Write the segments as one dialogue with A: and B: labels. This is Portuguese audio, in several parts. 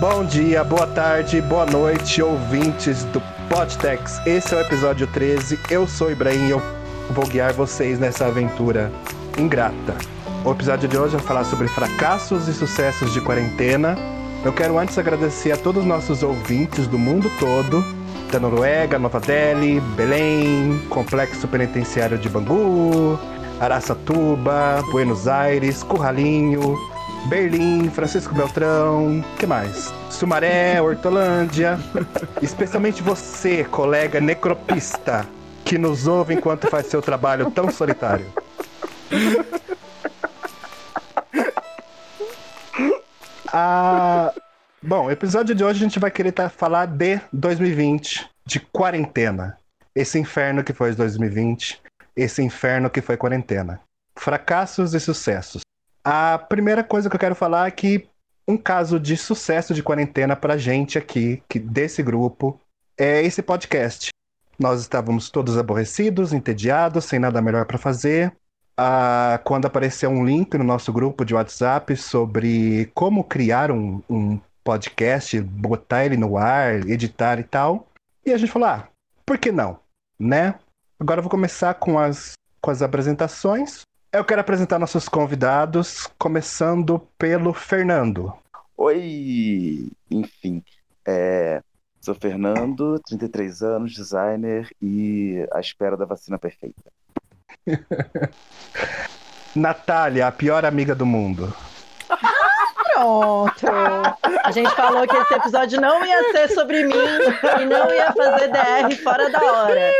A: Bom dia, boa tarde, boa noite, ouvintes do Podtex. Esse é o episódio 13. Eu sou o Ibrahim e eu vou guiar vocês nessa aventura ingrata. O episódio de hoje vai falar sobre fracassos e sucessos de quarentena. Eu quero antes agradecer a todos os nossos ouvintes do mundo todo, da Noruega, Nova Delhi, Belém, Complexo Penitenciário de Bangu, Araçatuba, Buenos Aires, Curralinho, Berlim, Francisco Beltrão, que mais? Sumaré, Hortolândia. Especialmente você, colega necropista, que nos ouve enquanto faz seu trabalho tão solitário. Ah, bom, o episódio de hoje a gente vai querer tá, falar de 2020, de quarentena. Esse inferno que foi 2020, esse inferno que foi quarentena. Fracassos e sucessos. A primeira coisa que eu quero falar é que um caso de sucesso de quarentena pra gente aqui, que, desse grupo, é esse podcast. Nós estávamos todos aborrecidos, entediados, sem nada melhor para fazer. Ah, quando apareceu um link no nosso grupo de WhatsApp sobre como criar um, um podcast, botar ele no ar, editar e tal. E a gente falou, ah, por que não? Né? Agora eu vou começar com as, com as apresentações. Eu quero apresentar nossos convidados, começando pelo Fernando.
B: Oi! Enfim, é, sou Fernando, 33 anos, designer e à espera da vacina perfeita.
A: Natália, a pior amiga do mundo.
C: Pronto. A gente falou que esse episódio não ia ser sobre mim e não ia fazer DR fora da hora.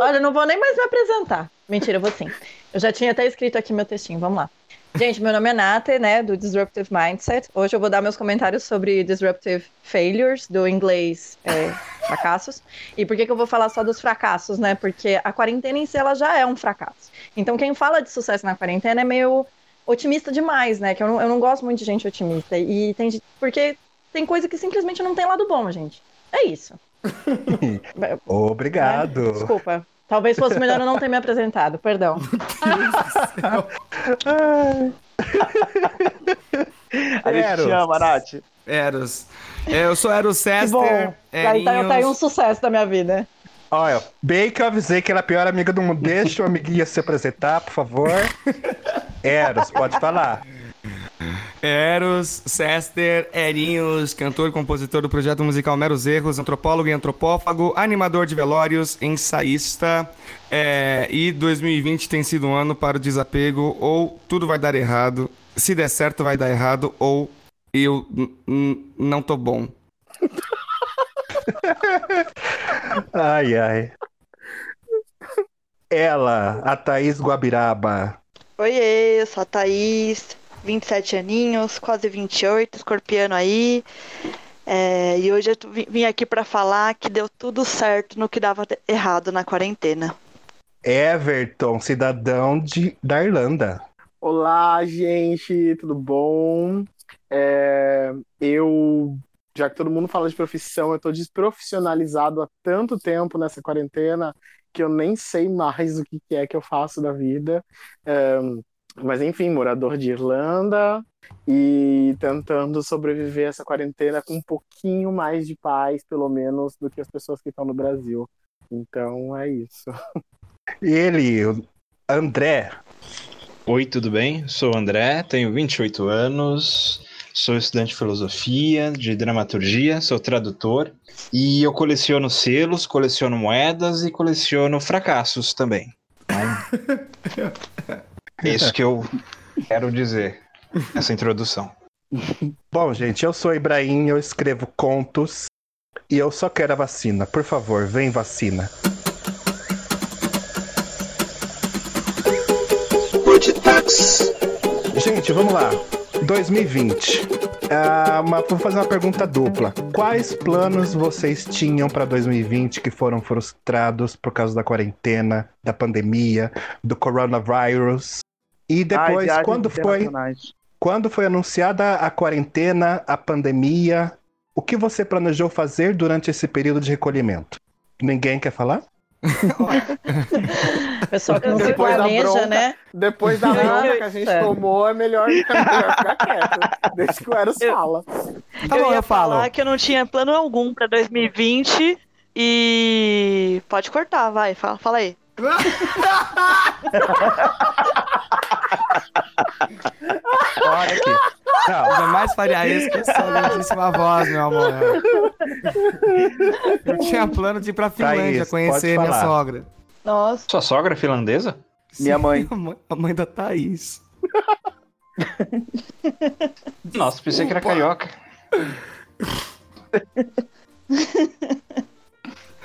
C: Olha, não vou nem mais me apresentar. Mentira, eu vou sim. Eu já tinha até escrito aqui meu textinho, vamos lá. Gente, meu nome é Nate, né, do Disruptive Mindset. Hoje eu vou dar meus comentários sobre Disruptive Failures, do inglês é, fracassos. E por que, que eu vou falar só dos fracassos, né? Porque a quarentena em si, ela já é um fracasso. Então, quem fala de sucesso na quarentena é meio otimista demais, né? Que eu não, eu não gosto muito de gente otimista. E tem porque tem coisa que simplesmente não tem lado bom, gente. É isso.
A: Obrigado.
C: É, desculpa. Talvez fosse melhor eu não ter me apresentado, perdão.
B: A gente
A: Eros.
B: te ama, Nath.
D: Eros. É, eu sou Eros
C: Que bom.
D: Sester.
C: Aí tá, tá aí um sucesso da minha vida.
A: Olha, bem que eu avisei que ela é a pior amiga do mundo. Deixa o amiguinha se apresentar, por favor. Eros, pode falar.
D: Eros, Sester, Erinhos, cantor e compositor do projeto musical Meros Erros, antropólogo e antropófago, animador de velórios, ensaísta. é, e 2020 tem sido um ano para o desapego, ou tudo vai dar errado. Se der certo, vai dar errado, ou eu não tô bom.
A: Ai, ai. Ela, a Thaís Guabiraba.
E: Oiê, eu sou a Thaís, 27 aninhos, quase 28, escorpiano aí. É, e hoje eu vim- aqui pra falar que deu tudo certo no que dava errado na quarentena.
A: Everton, cidadão de, da Irlanda.
F: Olá, gente, tudo bom? É, eu, já que todo mundo fala de profissão, eu tô desprofissionalizado há tanto tempo nessa quarentena que eu nem sei mais o que que é que eu faço da vida. É, mas enfim, morador de Irlanda e tentando sobreviver a essa quarentena com um pouquinho mais de paz, pelo menos, do que as pessoas que estão no Brasil. Então é isso.
A: E ele, o André.
G: Oi, tudo bem? Sou o André, tenho 28 anos, sou estudante de filosofia, de dramaturgia, sou tradutor e eu coleciono selos, coleciono moedas e coleciono fracassos também. É isso que eu quero dizer nessa introdução.
A: Bom, gente, eu sou Ibrahim, eu escrevo contos e eu só quero a vacina. Por favor, vem vacina. Gente, vamos lá. 2020. Ah, uma- vou fazer uma pergunta dupla. Quais planos vocês tinham para 2020 que foram frustrados por causa da quarentena, da pandemia, do coronavírus? E depois,
B: Ai,
A: quando foi? Quando foi anunciada a quarentena, a pandemia, o que você planejou fazer durante esse período de recolhimento? Ninguém quer falar?
C: Pessoal que não se
F: Depois da
C: planeja,
F: bronca.
C: né?
F: Depois da bronca que a gente tomou, é melhor, melhor ficar quieto. Deixa que o Eros
E: Eu-
F: fala.
D: Tá
E: eu
D: bom,
E: ia
D: eu falo.
E: falar que eu não tinha plano algum pra 2020 e pode cortar, vai, fala, fala aí.
A: Olha aqui. Não,
D: Jamais faria isso com sua lindíssima voz, meu amor. Eu tinha plano de ir pra Finlândia
A: Thaís,
D: conhecer minha sogra.
E: Nossa,
G: Sua sogra é finlandesa?
B: Minha mãe.
D: A mãe, a mãe da Thaís.
G: Nossa, pensei que era carioca.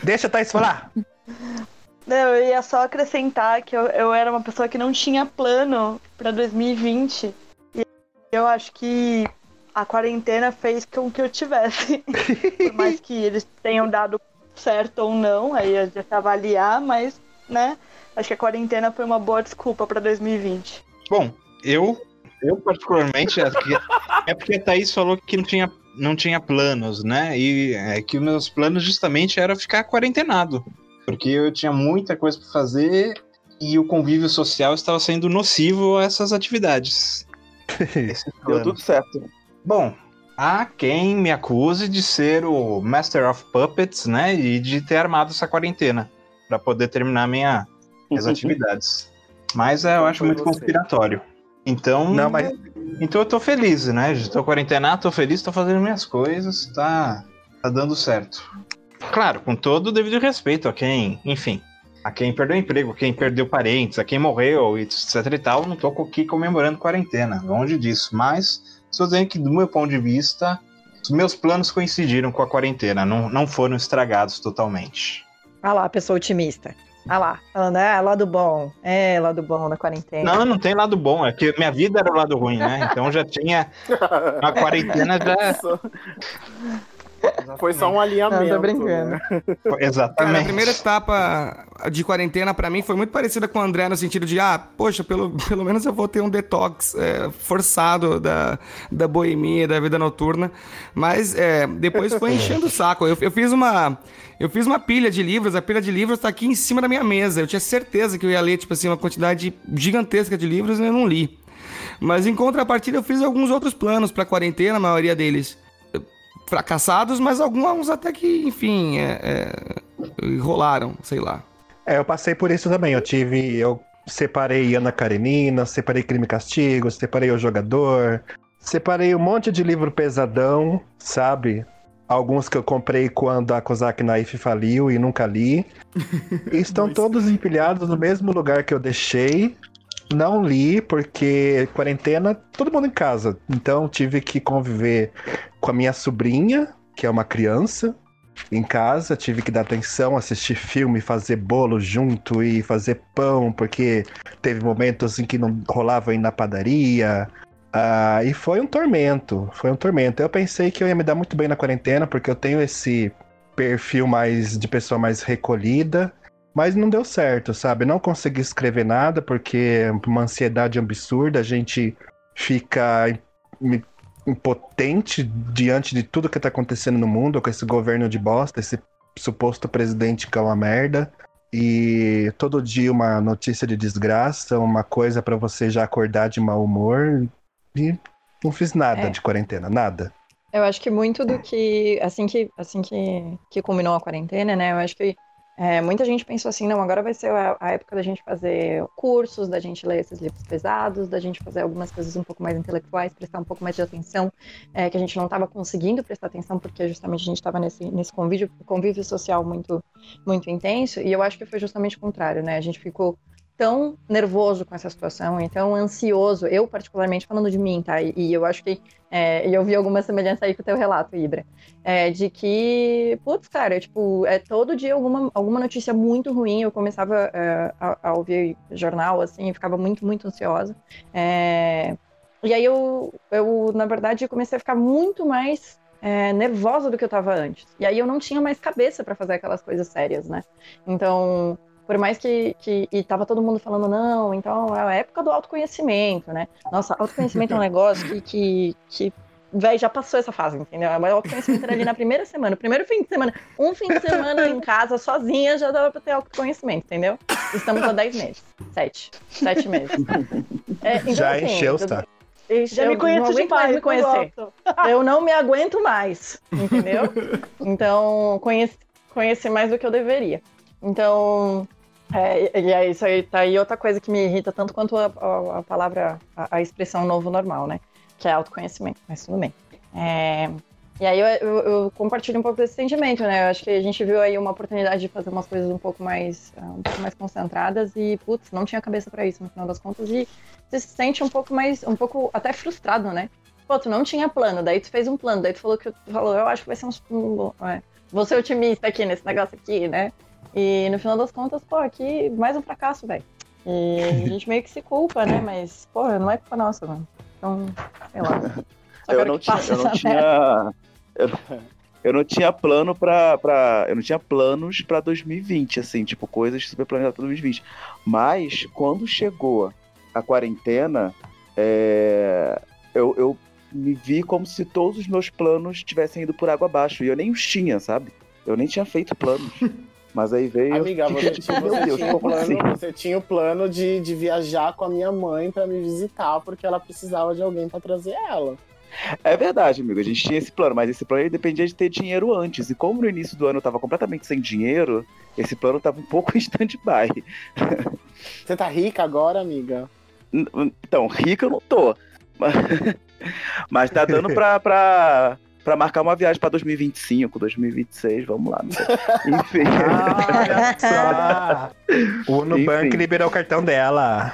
A: deixa a Thaís falar.
E: Não, eu ia só acrescentar que eu, eu era uma pessoa que não tinha plano pra 2020 e eu acho que a quarentena fez com que eu tivesse. Por mais que eles tenham dado certo ou não, aí a gente avaliar, mas, né, acho que a quarentena foi uma boa desculpa pra 2020.
G: Bom, eu, eu particularmente, é porque a Thaís falou que não tinha, não tinha planos, né? E é que os meus planos justamente era ficar quarentenado. Porque eu tinha muita coisa para fazer e o convívio social estava sendo nocivo a essas atividades.
B: Deu tudo certo.
G: Bom, há quem me acuse de ser o Master of Puppets, né? E de ter armado essa quarentena para poder terminar minha, minhas atividades. Mas é, eu acho muito
F: você.
G: conspiratório. Então,
A: Não, mas
G: então eu tô feliz, né? Tô quarentenado, tô feliz, tô fazendo minhas coisas, tá, tá dando certo. Claro, com todo o devido respeito a quem, enfim, a quem perdeu emprego, quem perdeu parentes, a quem morreu, etc e tal, não tô aqui comemorando quarentena, longe disso. Mas estou dizendo que, do meu ponto de vista, os meus planos coincidiram com a quarentena, não, não foram estragados totalmente.
C: Olha lá, a pessoa otimista. Olha lá, falando, ah, lado bom. É, lado bom da quarentena.
G: Não, não tem lado bom, é que minha vida era o lado ruim, né? Então já tinha. A quarentena já.
F: Foi só um alinhamento.
C: Não, tô brincando.
F: né?
D: Cara,
G: Exatamente.
D: a primeira etapa de quarentena pra mim foi muito parecida com o André no sentido de, ah, poxa, pelo, pelo menos eu vou ter um detox é, forçado da, da boemia, da vida noturna. Mas é, depois foi enchendo o saco. Eu, eu fiz uma. Eu fiz uma pilha de livros, a pilha de livros tá aqui em cima da minha mesa. Eu tinha certeza que eu ia ler, tipo assim, uma quantidade gigantesca de livros e eu não li. Mas em contrapartida, eu fiz alguns outros planos pra quarentena, a maioria deles fracassados, mas alguns até que, enfim, é, é, rolaram, sei lá.
A: É, eu passei por isso também. Eu tive. Eu separei Ana Karenina, separei Crime e Castigo, separei O Jogador, separei um monte de livro pesadão, sabe? Alguns que eu comprei quando a Kozak Naif faliu e nunca li. E estão todos empilhados no mesmo lugar que eu deixei. Não li, porque quarentena, todo mundo em casa. Então tive que conviver com a minha sobrinha, que é uma criança, em casa, tive que dar atenção, assistir filme, fazer bolo junto e fazer pão, porque teve momentos em que não rolava ir na padaria. Ah, e foi um tormento, foi um tormento. Eu pensei que eu ia me dar muito bem na quarentena, porque eu tenho esse perfil mais de pessoa mais recolhida, mas não deu certo, sabe? Não consegui escrever nada, porque é uma ansiedade absurda, a gente fica im- impotente diante de tudo que tá acontecendo no mundo, com esse governo de bosta, esse suposto presidente que é uma merda. E todo dia uma notícia de desgraça, uma coisa pra você já acordar de mau humor. E não fiz nada
C: É.
A: de quarentena, nada.
C: Eu acho que muito do que, assim que, assim que, que culminou a quarentena, né? Eu acho que é, muita gente pensou assim, não, agora vai ser a, a época da gente fazer cursos, da gente ler esses livros pesados, da gente fazer algumas coisas um pouco mais intelectuais, prestar um pouco mais de atenção, é, que a gente não estava conseguindo prestar atenção porque justamente a gente estava nesse, nesse convívio, convívio social muito, muito intenso. E eu acho que foi justamente o contrário, né? A gente ficou tão nervoso com essa situação e tão ansioso, eu particularmente falando de mim, tá? E, e eu acho que é, eu vi alguma semelhança aí com o teu relato, Ibra. É, de que, putz, cara, tipo, é todo dia alguma, alguma notícia muito ruim. Eu começava é, a, a ouvir jornal, assim, ficava muito, muito ansiosa. É, e aí eu, eu, na verdade, comecei a ficar muito mais é, nervosa do que eu tava antes. E aí eu não tinha mais cabeça para fazer aquelas coisas sérias, né? Então, por mais que, que. E tava todo mundo falando, não, então é a época do autoconhecimento, né? Nossa, autoconhecimento é um negócio que, que, que velho, já passou essa fase, entendeu? O autoconhecimento era ali na primeira semana. Primeiro fim de semana, um fim de semana em casa, sozinha, já dava pra ter autoconhecimento, entendeu? Estamos há 10 meses. Sete. Sete meses. É, então,
A: Já
C: assim,
A: encheu,
C: eu-
A: tá?
E: Já
C: eu
E: me
C: não
E: conheço demais,
C: me conhecer. Eu não me aguento mais, entendeu? Então, conheci, conheci mais do que eu deveria. Então, é, e é isso aí, tá aí outra coisa que me irrita tanto quanto a, a- a palavra, a, a expressão novo normal, né? Que é autoconhecimento, mas tudo bem. É, e aí eu, eu- eu compartilho um pouco desse sentimento, né? Eu acho que a gente viu aí uma oportunidade de fazer umas coisas um pouco mais, ah, um pouco mais concentradas e, putz, não tinha cabeça pra isso no final das contas e você se sente um pouco mais, um pouco até frustrado, né? Pô, tu não tinha plano, daí tu fez um plano, daí tu falou que tu falou, eu acho que vai ser um, um é, vou ser otimista aqui nesse negócio aqui, né? E no final das contas, pô, aqui mais um fracasso, velho. E a gente meio que se culpa, né? Mas, pô, não é culpa nossa, mano. Então, sei lá. Só
B: Eu não
C: que
B: tinha, eu não tinha. Eu, eu não tinha plano pra, pra. Eu não tinha planos pra 2020, assim, tipo, coisas super planejadas pra 2020. Mas, quando chegou a quarentena, é, eu, eu me vi como se todos os meus planos tivessem ido por água abaixo. E eu nem os tinha, sabe? Eu nem tinha feito planos. Mas aí veio.
F: Amiga, você tinha, você
B: Deus,
F: tinha o
B: como assim?
F: plano, você tinha o plano de, de viajar com a minha mãe pra me visitar, porque ela precisava de alguém pra trazer ela.
B: É verdade, amigo. A gente tinha esse plano, mas esse plano dependia de ter dinheiro antes. E como no início do ano eu tava completamente sem dinheiro, esse plano tava um pouco em stand-by.
F: Você tá rica agora, amiga?
B: Então, rico eu não tô. Mas, mas tá dando pra, pra, pra marcar uma viagem pra 2025, 2026, vamos lá. Enfim.
A: Ah. O Nubank liberou o cartão dela.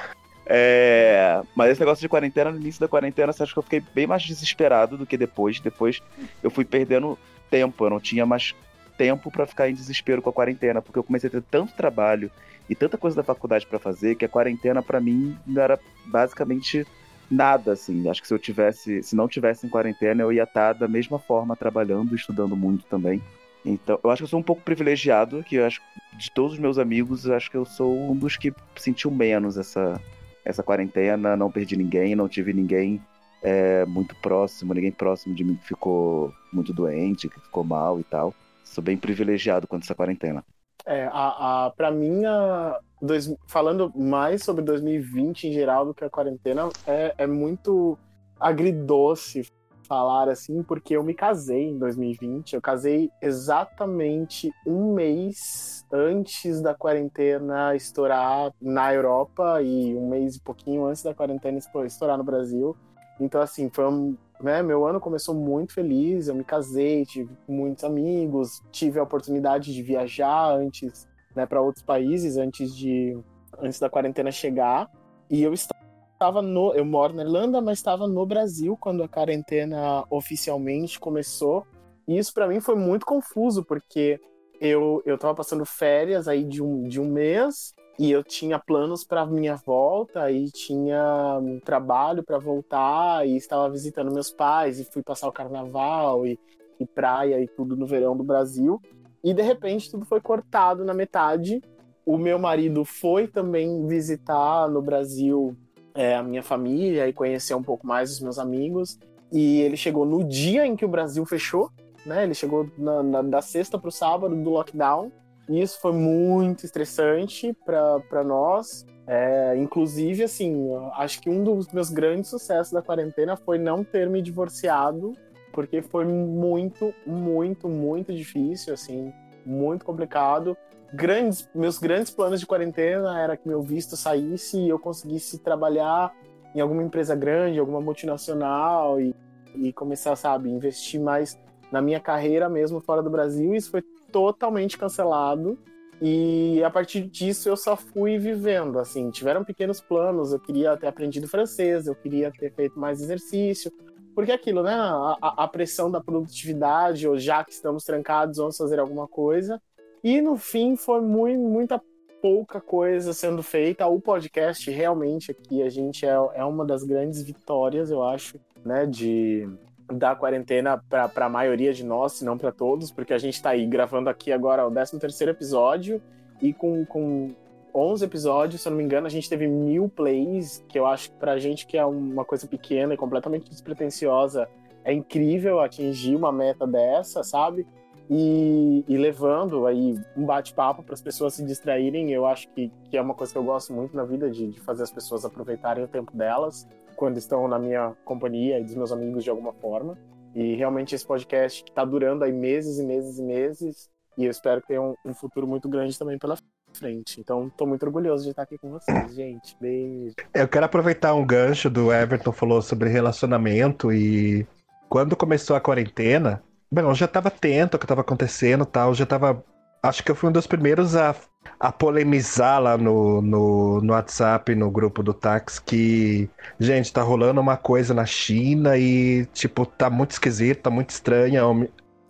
B: É, mas esse negócio de quarentena, no início da quarentena, você acha que eu fiquei bem mais desesperado do que depois. Depois eu fui perdendo tempo, eu não tinha mais tempo pra ficar em desespero com a quarentena, porque eu comecei a ter tanto trabalho e tanta coisa da faculdade pra fazer que a quarentena pra mim não era basicamente nada assim. Acho que se eu tivesse, se não tivesse em quarentena, eu ia estar da mesma forma trabalhando, estudando muito também. Então, eu acho que eu sou um pouco privilegiado, que eu acho de todos os meus amigos, eu acho que eu sou um dos que sentiu menos essa essa quarentena, não perdi ninguém, não tive ninguém é, muito próximo, ninguém próximo de mim que ficou muito doente, que ficou mal e tal. Sou bem privilegiado quanto essa quarentena.
F: É, a, a, pra mim, a, dois, falando mais sobre 2020 em geral do que a quarentena, é, é muito agridoce falar assim, porque eu me casei em 2020. Eu casei exatamente um mês antes da quarentena estourar na Europa e um mês e pouquinho antes da quarentena estourar no Brasil. Então, assim, foi um, né, meu ano começou muito feliz, eu me casei, tive muitos amigos, tive a oportunidade de viajar antes, né, para outros países antes de antes da quarentena chegar, e eu estava no, eu moro na Irlanda, mas estava no Brasil quando a quarentena oficialmente começou. E isso para mim foi muito confuso, porque eu eu tava passando férias aí de um, de um mês e eu tinha planos para minha volta e tinha um trabalho para voltar e estava visitando meus pais e fui passar o carnaval e, e praia e tudo no verão do Brasil. E de repente tudo foi cortado na metade. O meu marido foi também visitar no Brasil é, a minha família e conhecer um pouco mais os meus amigos. E ele chegou no dia em que o Brasil fechou né? Ele chegou na, na, da sexta para o sábado do lockdown isso foi muito estressante para nós. É, inclusive, assim, acho que um dos meus grandes sucessos da quarentena foi não ter me divorciado, porque foi muito, muito, muito difícil, assim, muito complicado. Grandes, meus grandes planos de quarentena era que meu visto saísse e eu conseguisse trabalhar em alguma empresa grande, alguma multinacional e, e começar, sabe, investir mais na minha carreira mesmo fora do Brasil. Isso foi totalmente cancelado. E a partir disso eu só fui vivendo, assim, tiveram pequenos planos, eu queria ter aprendido francês, eu queria ter feito mais exercício, porque é aquilo, né, a, a pressão da produtividade, ou já que estamos trancados, vamos fazer alguma coisa, e no fim foi muito, muita pouca coisa sendo feita, o podcast realmente aqui, a gente é, é uma das grandes vitórias, eu acho, né, de, da quarentena para a maioria de nós, se não para todos, porque a gente está aí gravando aqui agora o 13º episódio e com, com 11 episódios, se eu não me engano, a gente teve mil plays, que eu acho que pra gente que é uma coisa pequena e completamente despretensiosa, é incrível atingir uma meta dessa, sabe? E, e levando aí um bate-papo para as pessoas se distraírem, eu acho que, que é uma coisa que eu gosto muito na vida, de, de fazer as pessoas aproveitarem o tempo delas quando estão na minha companhia e dos meus amigos de alguma forma. E realmente esse podcast está durando aí meses e meses e meses, e eu espero que tenha um, um futuro muito grande também pela frente. Então, estou muito orgulhoso de estar aqui com vocês, gente. Beijo.
A: Eu quero aproveitar um gancho do Everton falou sobre relacionamento e quando começou a quarentena, bem, eu já estava atento ao que estava acontecendo, tal, já estava acho que eu fui um dos primeiros a, a polemizar lá no, no, no WhatsApp, no grupo do táxi, que, gente, tá rolando uma coisa na China e, tipo, tá muito esquisito, tá muito estranha.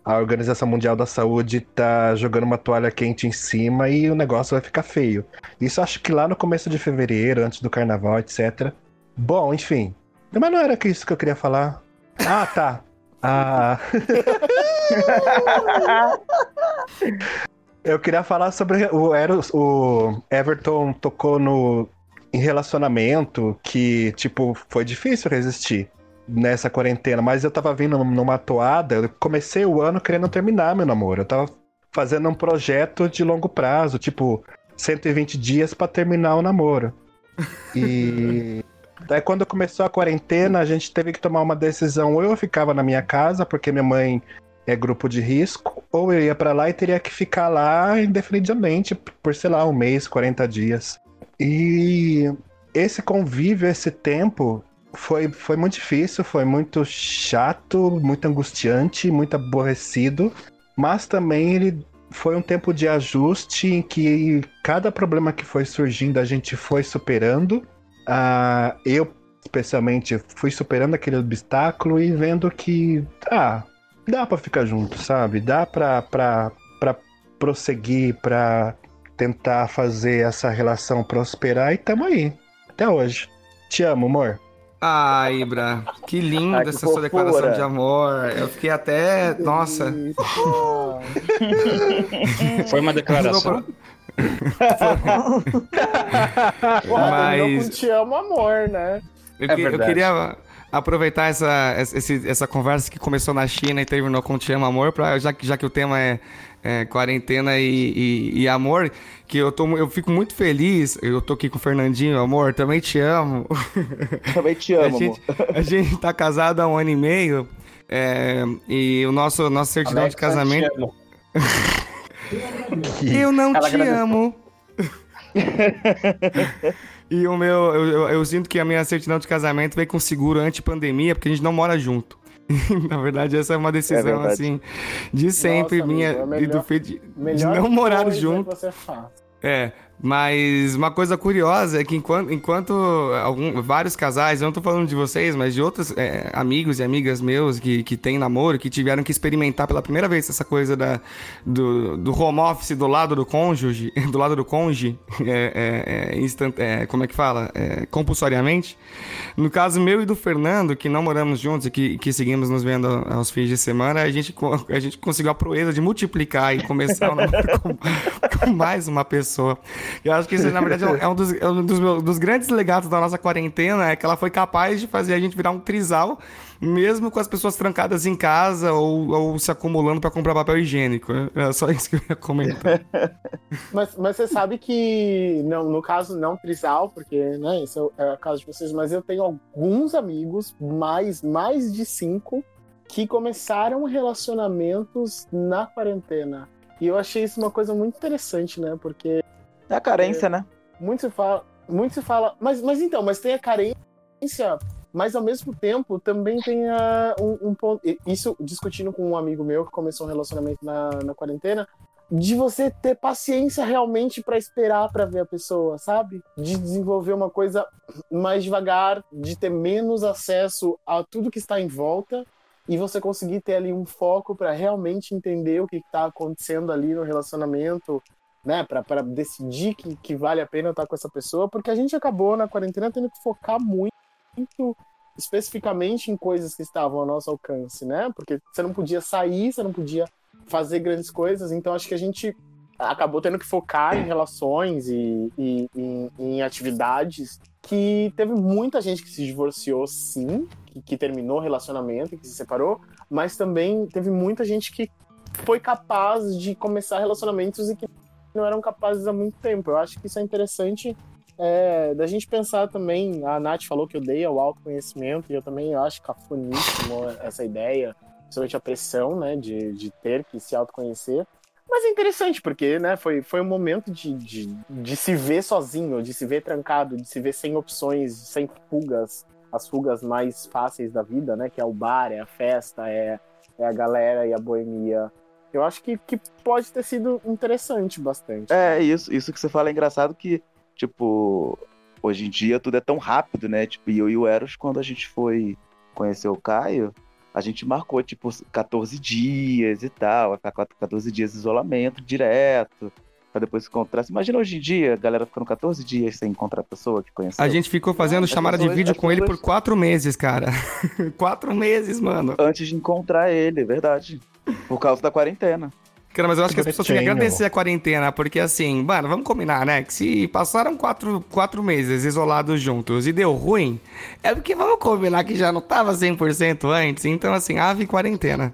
A: A Organização Mundial da Saúde tá jogando uma toalha quente em cima e o negócio vai ficar feio. Isso acho que lá no começo de fevereiro, antes do carnaval, etc. Bom, enfim. Mas não era isso que eu queria falar. Ah, tá. Ah. eu queria falar sobre o, Eros, o Everton tocou no em relacionamento que, tipo, foi difícil resistir nessa quarentena, mas eu tava vindo numa toada, eu comecei o ano querendo terminar meu namoro. Eu tava fazendo um projeto de longo prazo, tipo, 120 dias para terminar o namoro. E daí quando começou a quarentena, a gente teve que tomar uma decisão, ou eu ficava na minha casa, porque minha mãe é grupo de risco, ou eu ia para lá e teria que ficar lá indefinidamente por, sei lá, um mês, 40 dias. E esse convívio, esse tempo, foi, foi muito difícil, foi muito chato, muito angustiante, muito aborrecido, mas também ele foi um tempo de ajuste em que cada problema que foi surgindo a gente foi superando. Uh, eu, especialmente, fui superando aquele obstáculo e vendo que, ah, dá para ficar junto, sabe? Dá pra, pra, pra prosseguir, pra tentar fazer essa relação prosperar e tamo aí. Até hoje. Te amo, amor.
D: Ai, Ibra, que linda essa sua declaração de amor. Eu fiquei até. Nossa.
G: Foi uma declaração.
F: Mas. Te amo, amor, né?
D: Eu, é que, eu queria aproveitar essa, essa, essa conversa que começou na China e terminou com Te amo, amor, pra, já, já que o tema é é, quarentena e, e, e, amor, que eu, tô, eu fico muito feliz. Eu tô aqui com o Fernandinho, amor, também te amo.
B: Também te amo,
D: a gente,
B: amor.
D: A gente tá casado há um ano e meio é, e o nosso nossa certidão Alexa, de casamento. eu não Ela te agradeceu. amo. E o meu, eu, eu, eu, sinto que a minha certidão de casamento veio com seguro anti-pandemia, porque a gente não mora junto. Na verdade, essa é uma decisão, é assim, de sempre Nossa, minha amigo, é melhor, e do feito de, de não morar junto. É, mas uma coisa curiosa é que enquanto, enquanto algum, vários casais, eu não tô falando de vocês, mas de outros é, amigos e amigas meus que, que têm namoro, que tiveram que experimentar pela primeira vez essa coisa da, do, do home office do lado do cônjuge, do lado do cônjuge, é, é, é instant, é, como é que fala? É, compulsoriamente. No caso meu e do Fernando, que não moramos juntos e que, que seguimos nos vendo aos fins de semana, a gente, a gente conseguiu a proeza de multiplicar e começar o namoro com, com mais uma pessoa. Eu acho que isso, na verdade, é um dos, é um dos, meus, dos grandes legados da nossa quarentena, é que ela foi capaz de fazer a gente virar um trisal, mesmo com as pessoas trancadas em casa ou, ou se acumulando para comprar papel higiênico. É só isso que eu ia comentar.
F: mas, mas você sabe que, não, no caso, não trisal, porque, né, isso é o caso de vocês, mas eu tenho alguns amigos, mais, mais de cinco, que começaram relacionamentos na quarentena. E eu achei isso uma coisa muito interessante, né? Porque
B: é a carência, é, né?
F: Muito se fala, muito se fala, mas, mas então, mas tem a carência, mas ao mesmo tempo também tem a, um, um ponto. Isso discutindo com um amigo meu que começou um relacionamento na, na quarentena, de você ter paciência realmente para esperar para ver a pessoa, sabe? De desenvolver uma coisa mais devagar, de ter menos acesso a tudo que está em volta e você conseguir ter ali um foco para realmente entender o que está acontecendo ali no relacionamento, né, para decidir que, que vale a pena estar com essa pessoa, porque a gente acabou na quarentena tendo que focar muito, muito especificamente em coisas que estavam ao nosso alcance, né? Porque você não podia sair, você não podia fazer grandes coisas, então acho que a gente acabou tendo que focar em relações e, e, em atividades que teve muita gente que se divorciou, sim, que, que terminou relacionamento, que se separou, mas também teve muita gente que foi capaz de começar relacionamentos e que não eram capazes há muito tempo. Eu acho que isso é interessante é, da gente pensar também. A Nath falou que odeia o autoconhecimento, e eu também acho cafoníssimo essa ideia, principalmente a pressão né, de, de ter que se autoconhecer. Mas é interessante, porque né, foi, foi um momento de, de, de se ver sozinho, de se ver trancado, de se ver sem opções, sem fugas, as fugas mais fáceis da vida, né? Que é o bar, é a festa, é, é a galera e a boemia. Eu acho que, que pode ter sido interessante bastante.
B: É, isso, isso que você fala é engraçado que, tipo, hoje em dia tudo é tão rápido, né? Tipo, eu e o Eros, quando a gente foi conhecer o Caio, a gente marcou, tipo, 14 dias e tal, vai ficar 14 dias de isolamento direto, pra depois se encontrar. Imagina hoje em dia, a galera ficando 14 dias sem encontrar a pessoa que conheceu.
D: A gente ficou fazendo
B: As
D: chamada de
B: pessoas-
D: vídeo
B: as
D: com ele
B: pessoas-
D: por quatro meses, cara. quatro meses, mano.
B: Antes de encontrar ele, é verdade. Por causa da quarentena.
D: Cara, mas eu acho que as pessoas têm que agradecer a quarentena, porque assim, mano, vamos combinar, né? Que se passaram quatro, quatro meses isolados juntos e deu ruim, é porque vamos combinar que já não tava 100% antes, então assim, ave quarentena.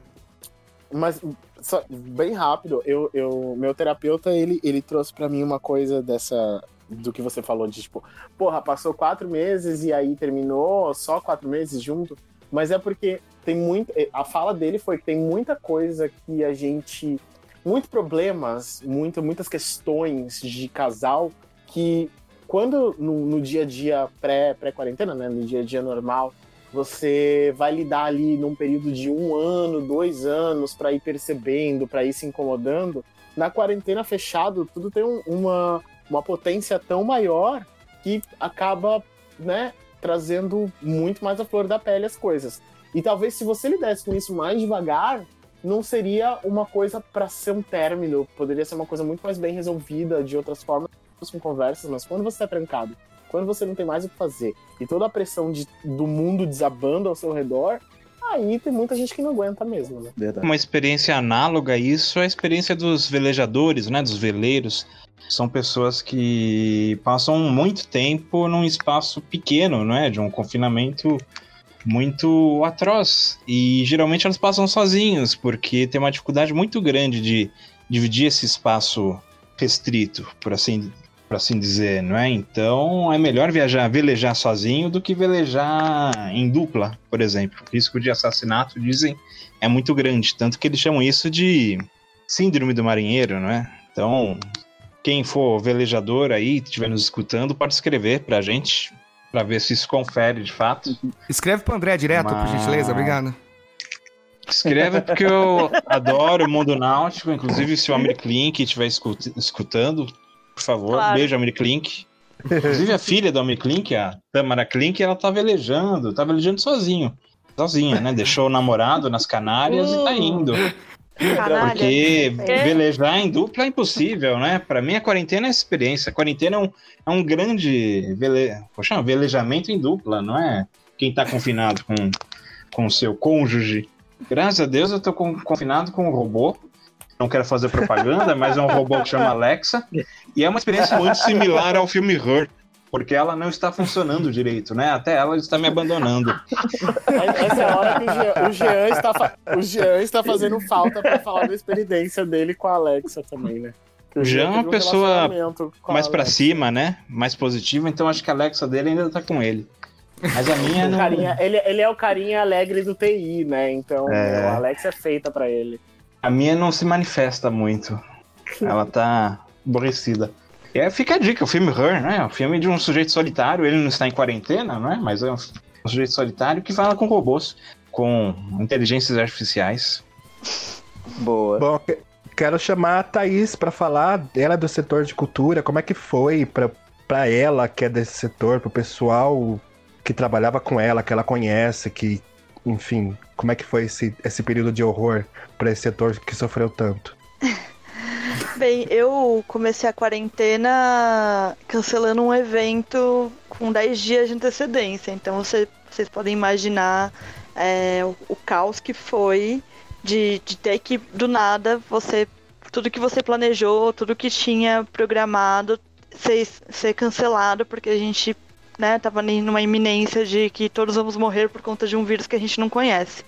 F: Mas, só, bem rápido, eu, eu, meu terapeuta, ele, ele trouxe pra mim uma coisa dessa. Do que você falou, de tipo, porra, passou quatro meses e aí terminou só quatro meses junto. Mas é porque tem muito. A fala dele foi que tem muita coisa que a gente. Muitos problemas, muito, muitas questões de casal que quando no, no dia a dia pré- pré-quarentena, né? No dia a dia normal, você vai lidar ali num período de um ano, dois anos, para ir percebendo, para ir se incomodando. Na quarentena fechado, tudo tem um- uma, uma potência tão maior que acaba, né, trazendo muito mais à flor da pele as coisas. E talvez se você lidasse com isso mais devagar, não seria uma coisa para ser um término, poderia ser uma coisa muito mais bem resolvida de outras formas, com conversas, mas quando você está trancado, quando você não tem mais o que fazer e toda a pressão de, do mundo desabando ao seu redor, aí tem muita gente que não aguenta mesmo, né?
G: Uma experiência análoga a isso é a experiência dos velejadores, né, dos veleiros. São pessoas que passam muito tempo num espaço pequeno, não é, de um confinamento muito atroz. E geralmente elas passam sozinhos, porque tem uma dificuldade muito grande de dividir esse espaço restrito, por assim, por assim dizer, não é? Então é melhor viajar, velejar sozinho do que velejar em dupla, por exemplo. O risco de assassinato, dizem, é muito grande, tanto que eles chamam isso de síndrome do marinheiro, não é? Então, quem for velejador aí, estiver nos escutando, pode escrever pra gente, pra ver se isso confere de fato.
D: Escreve pro André direto, por
G: Mas-
D: gentileza, obrigado.
G: Escreva porque eu adoro o mundo náutico, inclusive se o Amir Klink estiver escut- escutando, por favor,
E: Claro.
G: beijo Amir Klink. Inclusive a filha do Amir Klink, a Tamara Klink, ela tá velejando, tá velejando sozinho. Sozinha, né? Deixou o namorado nas Canárias e tá indo.
E: Canalha.
G: Porque
E: É.
G: velejar em dupla é impossível, né? Pra mim, a quarentena é experiência. A quarentena é um, é um grande vele... Poxa, um velejamento em dupla, não é? Quem tá confinado com com o seu cônjuge. Graças a Deus eu tô com- confinado com um robô. Não quero fazer propaganda, mas é um robô que chama Alexa. E é uma experiência muito similar ao filme Her. Porque ela não está funcionando direito, né? Até ela está me abandonando.
F: Essa é a hora que o Jean, está, fa- o Jean está fazendo falta para falar da experiência dele com a Alexa também, né? O
G: Jean é uma
F: um
G: pessoa mais pra
F: Alexa.
G: cima, né? Mais positivo, então acho que a Alexa dele ainda tá com ele. Mas a minha não.
F: carinha, ele, ele é o carinha alegre do TI, né? Então
G: É.
F: a Alexa é feita pra ele.
G: A minha não se manifesta muito. Ela tá aborrecida. E aí fica a dica, o filme Her, né? O filme de um sujeito solitário, ele não está em quarentena, não é? Mas é um, um sujeito solitário que fala com robôs, com inteligências artificiais.
B: Boa.
A: Bom, que- quero chamar a Thaís pra falar. Ela é do setor de cultura. Como é que foi pra, pra ela, que é desse setor, pro pessoal que trabalhava com ela, que ela conhece, que, enfim, como é que foi esse, esse período de horror pra esse setor que sofreu tanto?
E: Bem, eu comecei a quarentena cancelando um evento com 10 dias de antecedência. Então você- vocês podem imaginar é, o, o caos que foi de, de ter que, do nada, você. Tudo que você planejou, tudo que tinha programado ser, ser cancelado, porque a gente né, tava numa iminência de que todos vamos morrer por conta de um vírus que a gente não conhece.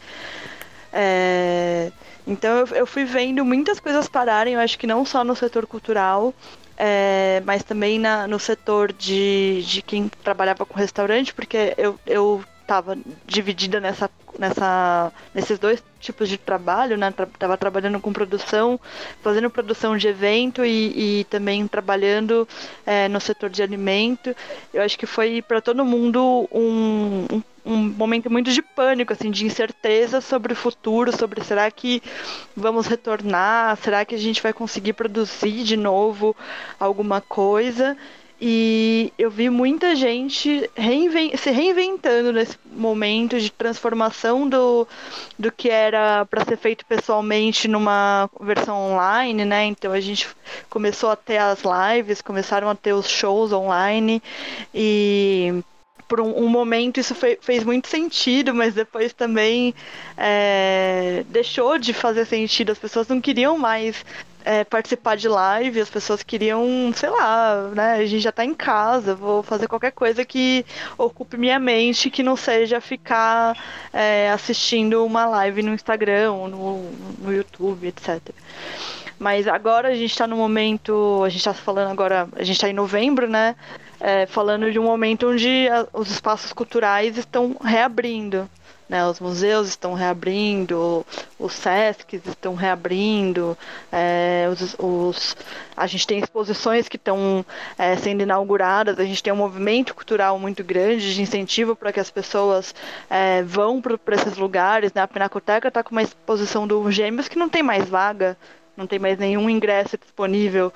E: É, então eu, eu, fui vendo muitas coisas pararem, eu acho que não só no setor cultural, é, mas também na, no setor de, de quem trabalhava com restaurante, porque eu, eu tava dividida nessa, nessa, nesses dois tipos de trabalho, né? Tava trabalhando com produção, fazendo produção de evento e, e também trabalhando é, no setor de alimento. Eu acho que foi para todo mundo um, um, um, momento muito de pânico, assim, de incerteza sobre o futuro, sobre será que vamos retornar, será que a gente vai conseguir produzir de novo alguma coisa. E eu vi muita gente reinven se reinventando nesse momento de transformação do, do que era para ser feito pessoalmente numa versão online, né? Então a gente começou a ter as lives, começaram a ter os shows online e por um, um momento isso fez muito sentido, mas depois também é, deixou de fazer sentido. As pessoas não queriam mais é, participar de live, as pessoas queriam, sei lá, né? A gente já tá em casa, vou fazer qualquer coisa que ocupe minha mente, que não seja ficar é, assistindo uma live no Instagram, no, no YouTube, etc. Mas agora a gente está no momento, a gente está falando agora, a gente está em novembro, né? É, falando de um momento onde a, os espaços culturais estão reabrindo. Né, os museus estão reabrindo, os SESCs estão reabrindo, é, os, os, a gente tem exposições que estão é, sendo inauguradas, a gente tem um movimento cultural muito grande de incentivo para que as pessoas é, vão para esses lugares. Né? A Pinacoteca está com uma exposição do Gêmeos que não tem mais vaga, não tem mais nenhum ingresso disponível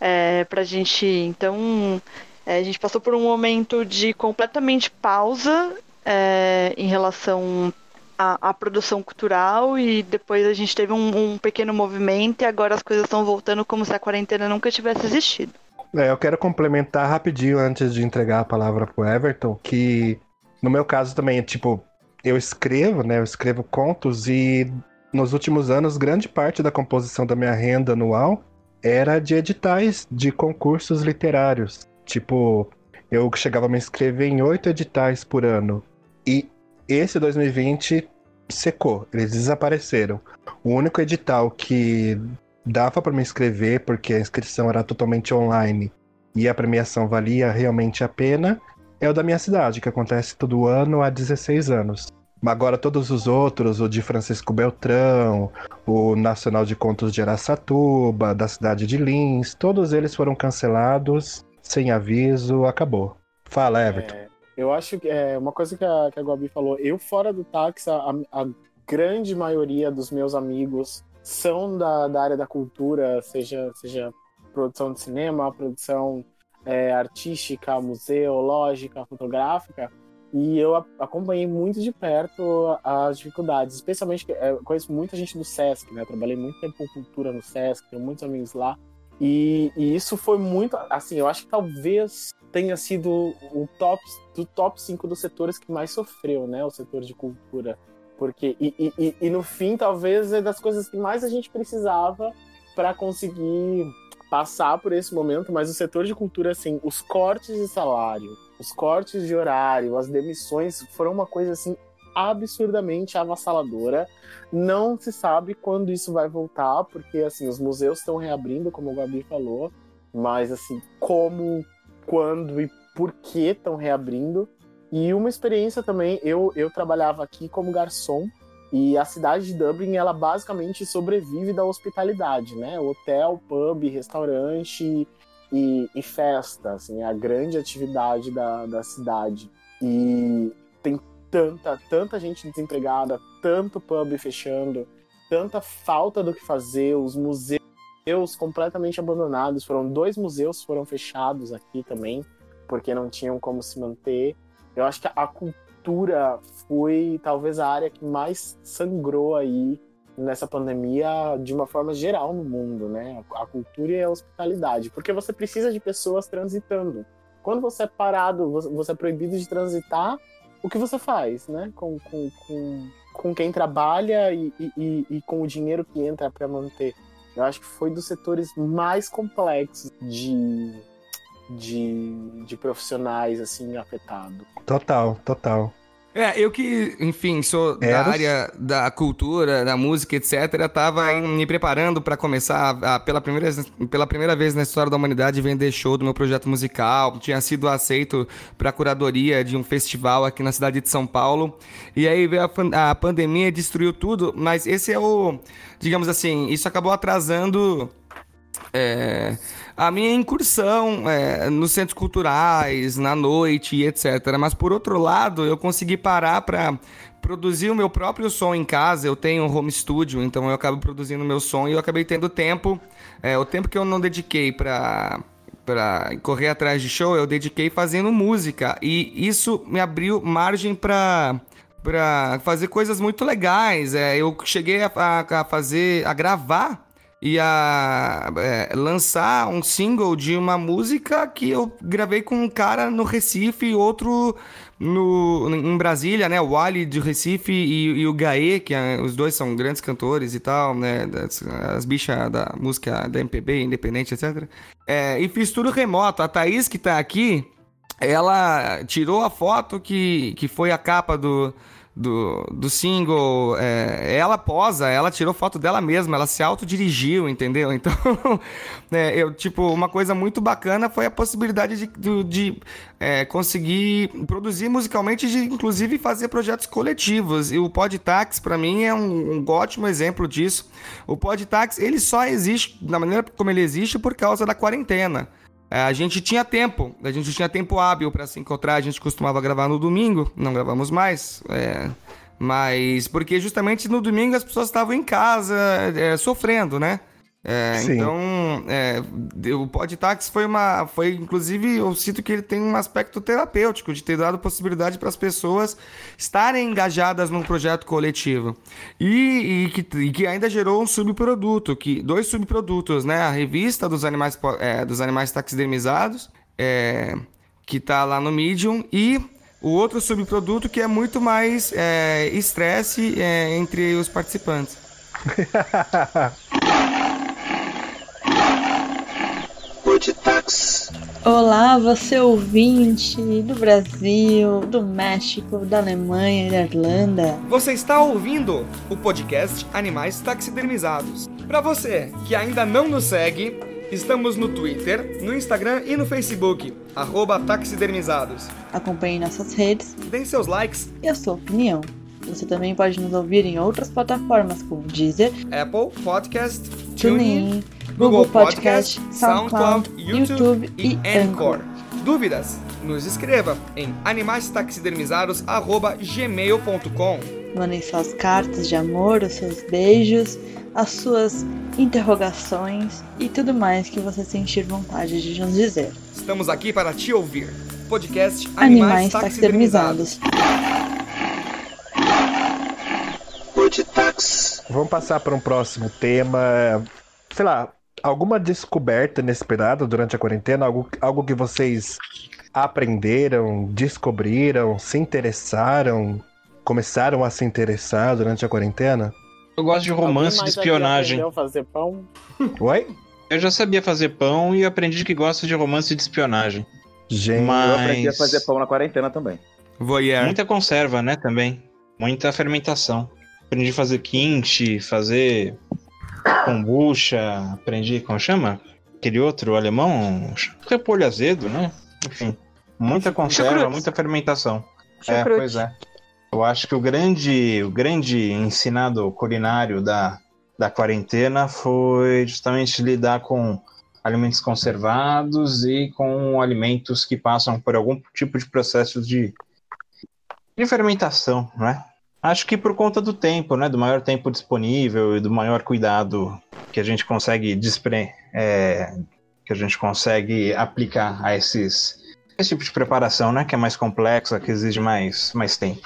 E: é, para a gente. Então, é, a gente passou por um momento de completamente pausa é, em relação à, à, produção cultural e depois a gente teve um, um, pequeno movimento e agora as coisas estão voltando como se a quarentena nunca tivesse existido.
A: É, eu quero complementar rapidinho antes de entregar a palavra pro Everton, que no meu caso também, tipo, eu escrevo, né? Eu escrevo contos e nos últimos anos grande parte da composição da minha renda anual era de editais de concursos literários. Tipo, eu chegava a me inscrever em oito editais por ano. E esse 2020 secou, eles desapareceram. O único edital que dava para me inscrever, porque a inscrição era totalmente online e a premiação valia realmente a pena, é o da minha cidade, que acontece todo ano há 16 anos. Agora todos os outros, o de Francisco Beltrão, o Nacional de Contos de Araçatuba, da cidade de Lins, todos eles foram cancelados sem aviso, acabou. Fala, Everton. É,
F: eu acho que é uma coisa que a, que a Gabi falou. Eu, fora do táxi, a, a grande maioria dos meus amigos são da, da área da cultura, seja, seja produção de cinema, produção é, artística, museológica, fotográfica. E eu acompanhei muito de perto as dificuldades, especialmente é, conheço muita gente do SESC, né? trabalhei muito tempo com cultura no SESC, tenho muitos amigos lá. E, e, isso foi muito, assim, eu acho que talvez tenha sido o top do top 5 dos setores que mais sofreu, né? O setor de cultura. Porque, e, e, e no fim, talvez é das coisas que mais a gente precisava para conseguir passar por esse momento, mas o setor de cultura, assim, os cortes de salário, os cortes de horário, as demissões foram uma coisa assim absurdamente avassaladora. Não se sabe quando isso vai voltar, porque assim, os museus estão reabrindo, como o Gabi falou, mas assim, como quando e por que estão reabrindo. E uma experiência também, eu, eu trabalhava aqui como garçom e a cidade de Dublin, ela basicamente sobrevive da hospitalidade, né? Hotel, pub, restaurante e, e festa, assim, é a grande atividade da, da cidade. E tem tanta, tanta gente desempregada, tanto pub fechando, tanta falta do que fazer, os museus completamente abandonados. Foram dois museus foram fechados aqui também, porque não tinham como se manter. Eu acho que a cultura foi talvez a área que mais sangrou aí nessa pandemia de uma forma geral no mundo, né? A cultura e a hospitalidade, porque você precisa de pessoas transitando. Quando você é parado, você é proibido de transitar, o que você faz, né? Com, com, com, com quem trabalha e, e, e com o dinheiro que entra para manter eu acho que foi dos setores mais complexos de, de, de profissionais assim afetado.
A: Total, total.
D: É, eu que, enfim, sou da
A: Eros.
D: área da cultura, da música, etc., tava em- me preparando para começar a, a- pela, primeira, pela primeira vez na história da humanidade vender show do meu projeto musical. Tinha sido aceito para curadoria de um festival aqui na cidade de São Paulo. E aí veio a, a pandemia e destruiu tudo, mas esse é o, digamos assim, isso acabou atrasando é, a minha incursão é, nos centros culturais, na noite e etc. Mas por outro lado, eu consegui parar para produzir o meu próprio som em casa. Eu tenho um home studio, então eu acabo produzindo meu som e eu acabei tendo tempo. é, o tempo que eu não dediquei para para correr atrás de show, eu dediquei fazendo música e isso me abriu margem para para fazer coisas muito legais. É, eu cheguei a, a- a fazer, a gravar e a é, lançar um single de uma música que eu gravei com um cara no Recife e outro no, em Brasília, né? O Ali de Recife e, e o Gaê, que é- os dois são grandes cantores e tal, né? Das- as bichas da música da MPB, independente, etc. É, e fiz tudo remoto. A Thaís, que tá aqui, ela tirou a foto que, que foi a capa do, do, do single. é, ela posa, ela tirou foto dela mesma, ela se autodirigiu, entendeu? Então, é, eu, tipo, uma coisa muito bacana foi a possibilidade de, do- de, é, conseguir produzir musicalmente e de, inclusive, fazer projetos coletivos. E o Podtax, pra mim, é um, um ótimo exemplo disso. O Podtax, ele só existe, da maneira como ele existe, por causa da quarentena. É, a gente tinha tempo, a gente tinha tempo hábil para se encontrar, a gente costumava gravar no domingo, não gravamos mais, é, mas porque justamente no domingo as pessoas estavam em casa é, sofrendo, né? É, então, é, o Podtax foi uma. Foi, inclusive, eu sinto que ele tem um aspecto terapêutico de ter dado possibilidade para as pessoas estarem engajadas num projeto coletivo. E, e que, e que ainda gerou um subproduto, que, dois subprodutos, né? A revista dos animais, é, dos animais taxidermizados, é, que tá lá no Medium, e o outro subproduto que é muito mais é, estresse é, entre os participantes.
H: Olá, você ouvinte do Brasil, do México, da Alemanha e da Irlanda.
D: Você está ouvindo o podcast Animais Taxidermizados. Para você que ainda não nos segue, estamos no Twitter, no Instagram e no Facebook, arroba taxidermizados.
H: Acompanhe nossas redes
D: Deem seus likes,
H: e a sua opinião. Você também pode nos ouvir em outras plataformas como Deezer,
D: Apple Podcast, TuneIn,
H: Google Podcast, SoundCloud, YouTube e Anchor.
D: Dúvidas? Nos escreva em animaistaxidermizados.gmail.com
H: Mandem suas cartas de amor, os seus beijos, as suas interrogações e tudo mais que você sentir vontade de nos dizer.
D: Estamos aqui para te ouvir. Podcast Animais,
H: Animais
D: Taxidermizados.
H: taxidermizados.
A: Vamos passar para um próximo tema. Sei lá, alguma descoberta inesperada durante a quarentena? Algo, algo que vocês aprenderam, descobriram, se interessaram, começaram a se interessar durante a quarentena?
G: Eu gosto de romance de espionagem.
F: fazer pão?
A: Oi?
G: Eu já sabia fazer pão e aprendi que gosto de romance de espionagem.
A: Gente,
G: Mas-
B: Eu aprendi a fazer pão na quarentena também.
D: Voyeur.
G: Muita conserva, né, também. Muita fermentação. Aprendi a fazer kimchi, fazer kombucha, aprendi, como chama? Aquele outro alemão, repolho azedo, né? Enfim, muita conserva,
C: Chucrute.
G: muita fermentação. É, pois é. Eu acho que o grande, o grande ensinado culinário da, da quarentena foi justamente lidar com alimentos conservados e com alimentos que passam por algum tipo de processo de, de fermentação, né? Acho que por conta do tempo, né? Do maior tempo disponível e do maior cuidado que a gente consegue despre, é, que a gente consegue aplicar a esses esse tipo de preparação, né? Que é mais complexa, que exige mais, mais tempo.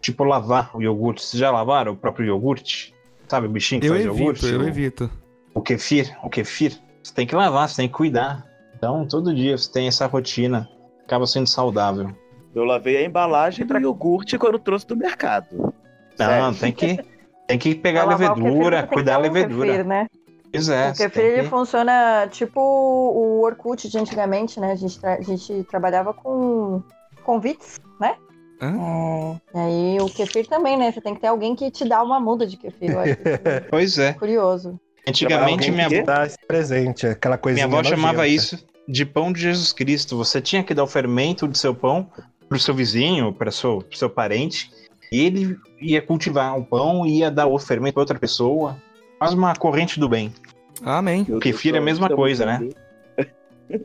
G: Tipo lavar o iogurte. Vocês já lavaram o próprio iogurte? Sabe o bichinho que
D: Eu
G: faz
D: evito,
G: iogurte?
D: eu
G: O-
D: evito.
G: o kefir, o kefir, você tem que lavar, você tem que cuidar. Então, todo dia você tem essa rotina, acaba sendo saudável.
B: Eu lavei a embalagem do iogurte quando trouxe do mercado.
G: Não, tem que tem que pegar a levedura, cuidar da levedura.
C: kefir, né?
G: Pois é.
C: O kefir ele
G: que-
C: funciona tipo o Orkut de antigamente, né? A gente, tra- a gente trabalhava com convites, né?
D: Hã?
C: É, e aí o kefir também, né? Você tem que ter alguém que te dá uma muda de kefir. Eu acho
G: Pois é.
C: curioso.
G: Antigamente minha avó,
A: dá esse presente, aquela coisinha
G: minha avó chamava isso de pão de Jesus Cristo. Você tinha que dar o fermento do seu pão pro seu vizinho, para seu, pro seu parente, e ele ia cultivar o pão e ia dar o fermento para outra pessoa. Quase uma corrente do bem.
D: Amém.
B: Meu
G: Kefir é a mesma coisa, né?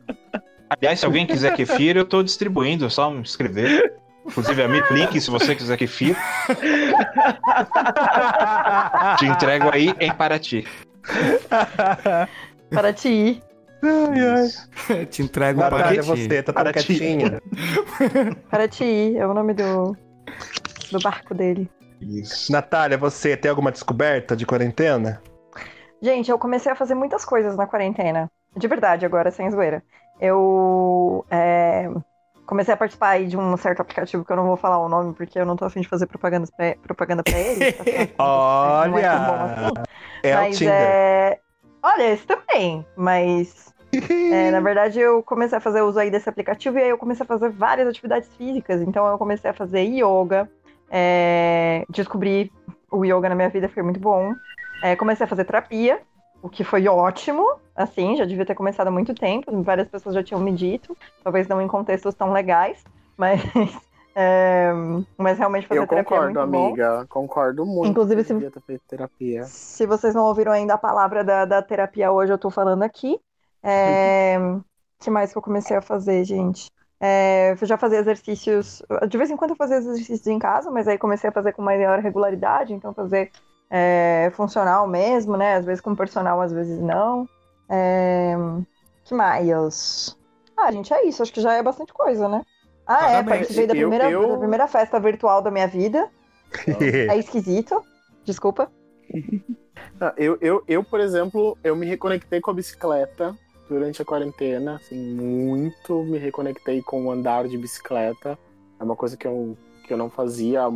G: Aliás, se alguém quiser kefir, eu tô distribuindo, é só me inscrever. Inclusive, a Meet Link, se você quiser kefir, te entrego aí em Paraty.
C: Para te ir.
A: Ai, ai.
D: Te entrego um
A: Natália,
D: paquete.
A: você, tá tão quietinha.
C: Para te ir. É o nome do, do barco dele.
G: Isso.
A: Natália, você tem alguma descoberta de quarentena?
C: Gente, eu comecei a fazer muitas coisas na quarentena. De verdade, agora, sem zoeira. Eu é, comecei a participar aí de um certo aplicativo que eu não vou falar o nome, porque eu não tô afim de fazer propaganda pra, propaganda pra ele. tá? Não é assim.
A: Olha! É o Tinder.
C: é. Olha, esse também, mas. é, na verdade, eu comecei a fazer uso aí desse aplicativo e aí eu comecei a fazer várias atividades físicas. Então, eu comecei a fazer yoga, é, descobri o yoga na minha vida, foi muito bom. É, comecei a fazer terapia, o que foi ótimo, assim, já devia ter começado há muito tempo, várias pessoas já tinham me dito, talvez não em contextos tão legais, mas, é, mas realmente fazer
F: Eu
C: terapia
F: concordo,
C: é muito bom.
F: amiga. Concordo muito.
C: Inclusive, se-
F: terapia.
C: Se vocês não ouviram ainda a palavra da, da terapia hoje, eu tô falando aqui. É, que mais que eu comecei a fazer, gente? É, eu já fazia exercícios. De vez em quando eu fazia exercícios em casa, mas aí comecei a fazer com maior regularidade, então fazer é, funcional mesmo, né? Às vezes com personal, às vezes não. É, que mais? Ah, gente, é isso. Acho que já é bastante coisa, né? Ah, é,
D: Parabéns.
C: participei da
F: Eu-
C: primeira,
F: eu-
C: da primeira festa virtual da minha vida. É esquisito. Desculpa.
F: Eu, eu, eu, por exemplo, eu me reconectei com a bicicleta durante a quarentena, assim, muito me reconectei com o andar de bicicleta. É uma coisa que eu, que eu não fazia há,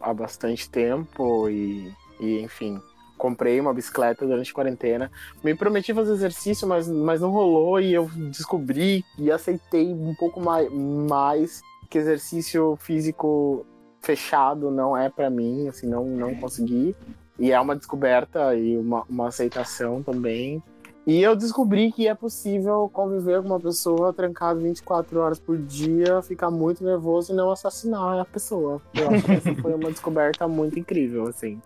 F: há bastante tempo e, e, enfim, comprei uma bicicleta durante a quarentena. Me prometi fazer exercício, mas, mas não rolou e eu descobri e aceitei um pouco mais, mais que exercício físico fechado não é pra mim, assim, não, não consegui. E é uma descoberta e uma, uma aceitação também. E eu descobri que é possível conviver com uma pessoa trancada 24 horas por dia, ficar muito nervoso e não assassinar a pessoa. Eu acho que essa foi uma descoberta muito incrível, assim.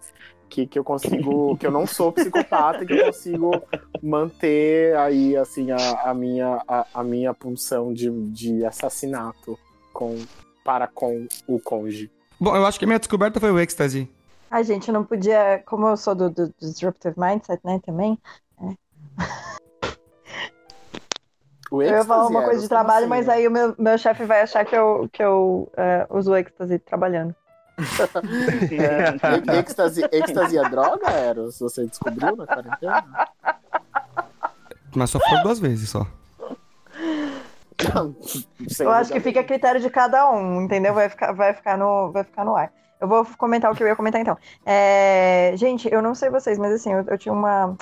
F: Que, que eu consigo, que eu não sou psicopata, que eu consigo manter aí, assim, a, a minha, a, a minha punção de, de assassinato com, para com o cônjuge.
D: Bom, eu acho que a minha descoberta foi o Ecstasy.
C: Ai, gente, eu não podia. Como eu sou do, do, do Disruptive Mindset, né, também.
F: O
C: eu ia falar
F: êxtase
C: uma
F: é,
C: coisa de trabalho,
F: assim?
C: mas aí o meu, meu chefe vai achar que eu, que eu é, uso êxtase trabalhando.
F: É, êxtase, êxtase é droga, Eros? Você descobriu na quarentena?
D: Mas só foi duas vezes só.
F: Não,
C: Eu acho que fica a critério de cada um, entendeu? Vai ficar, vai ficar, no, vai ficar no ar. Eu vou comentar o que eu ia comentar então. É, gente, eu não sei vocês, mas assim, eu, eu tinha uma.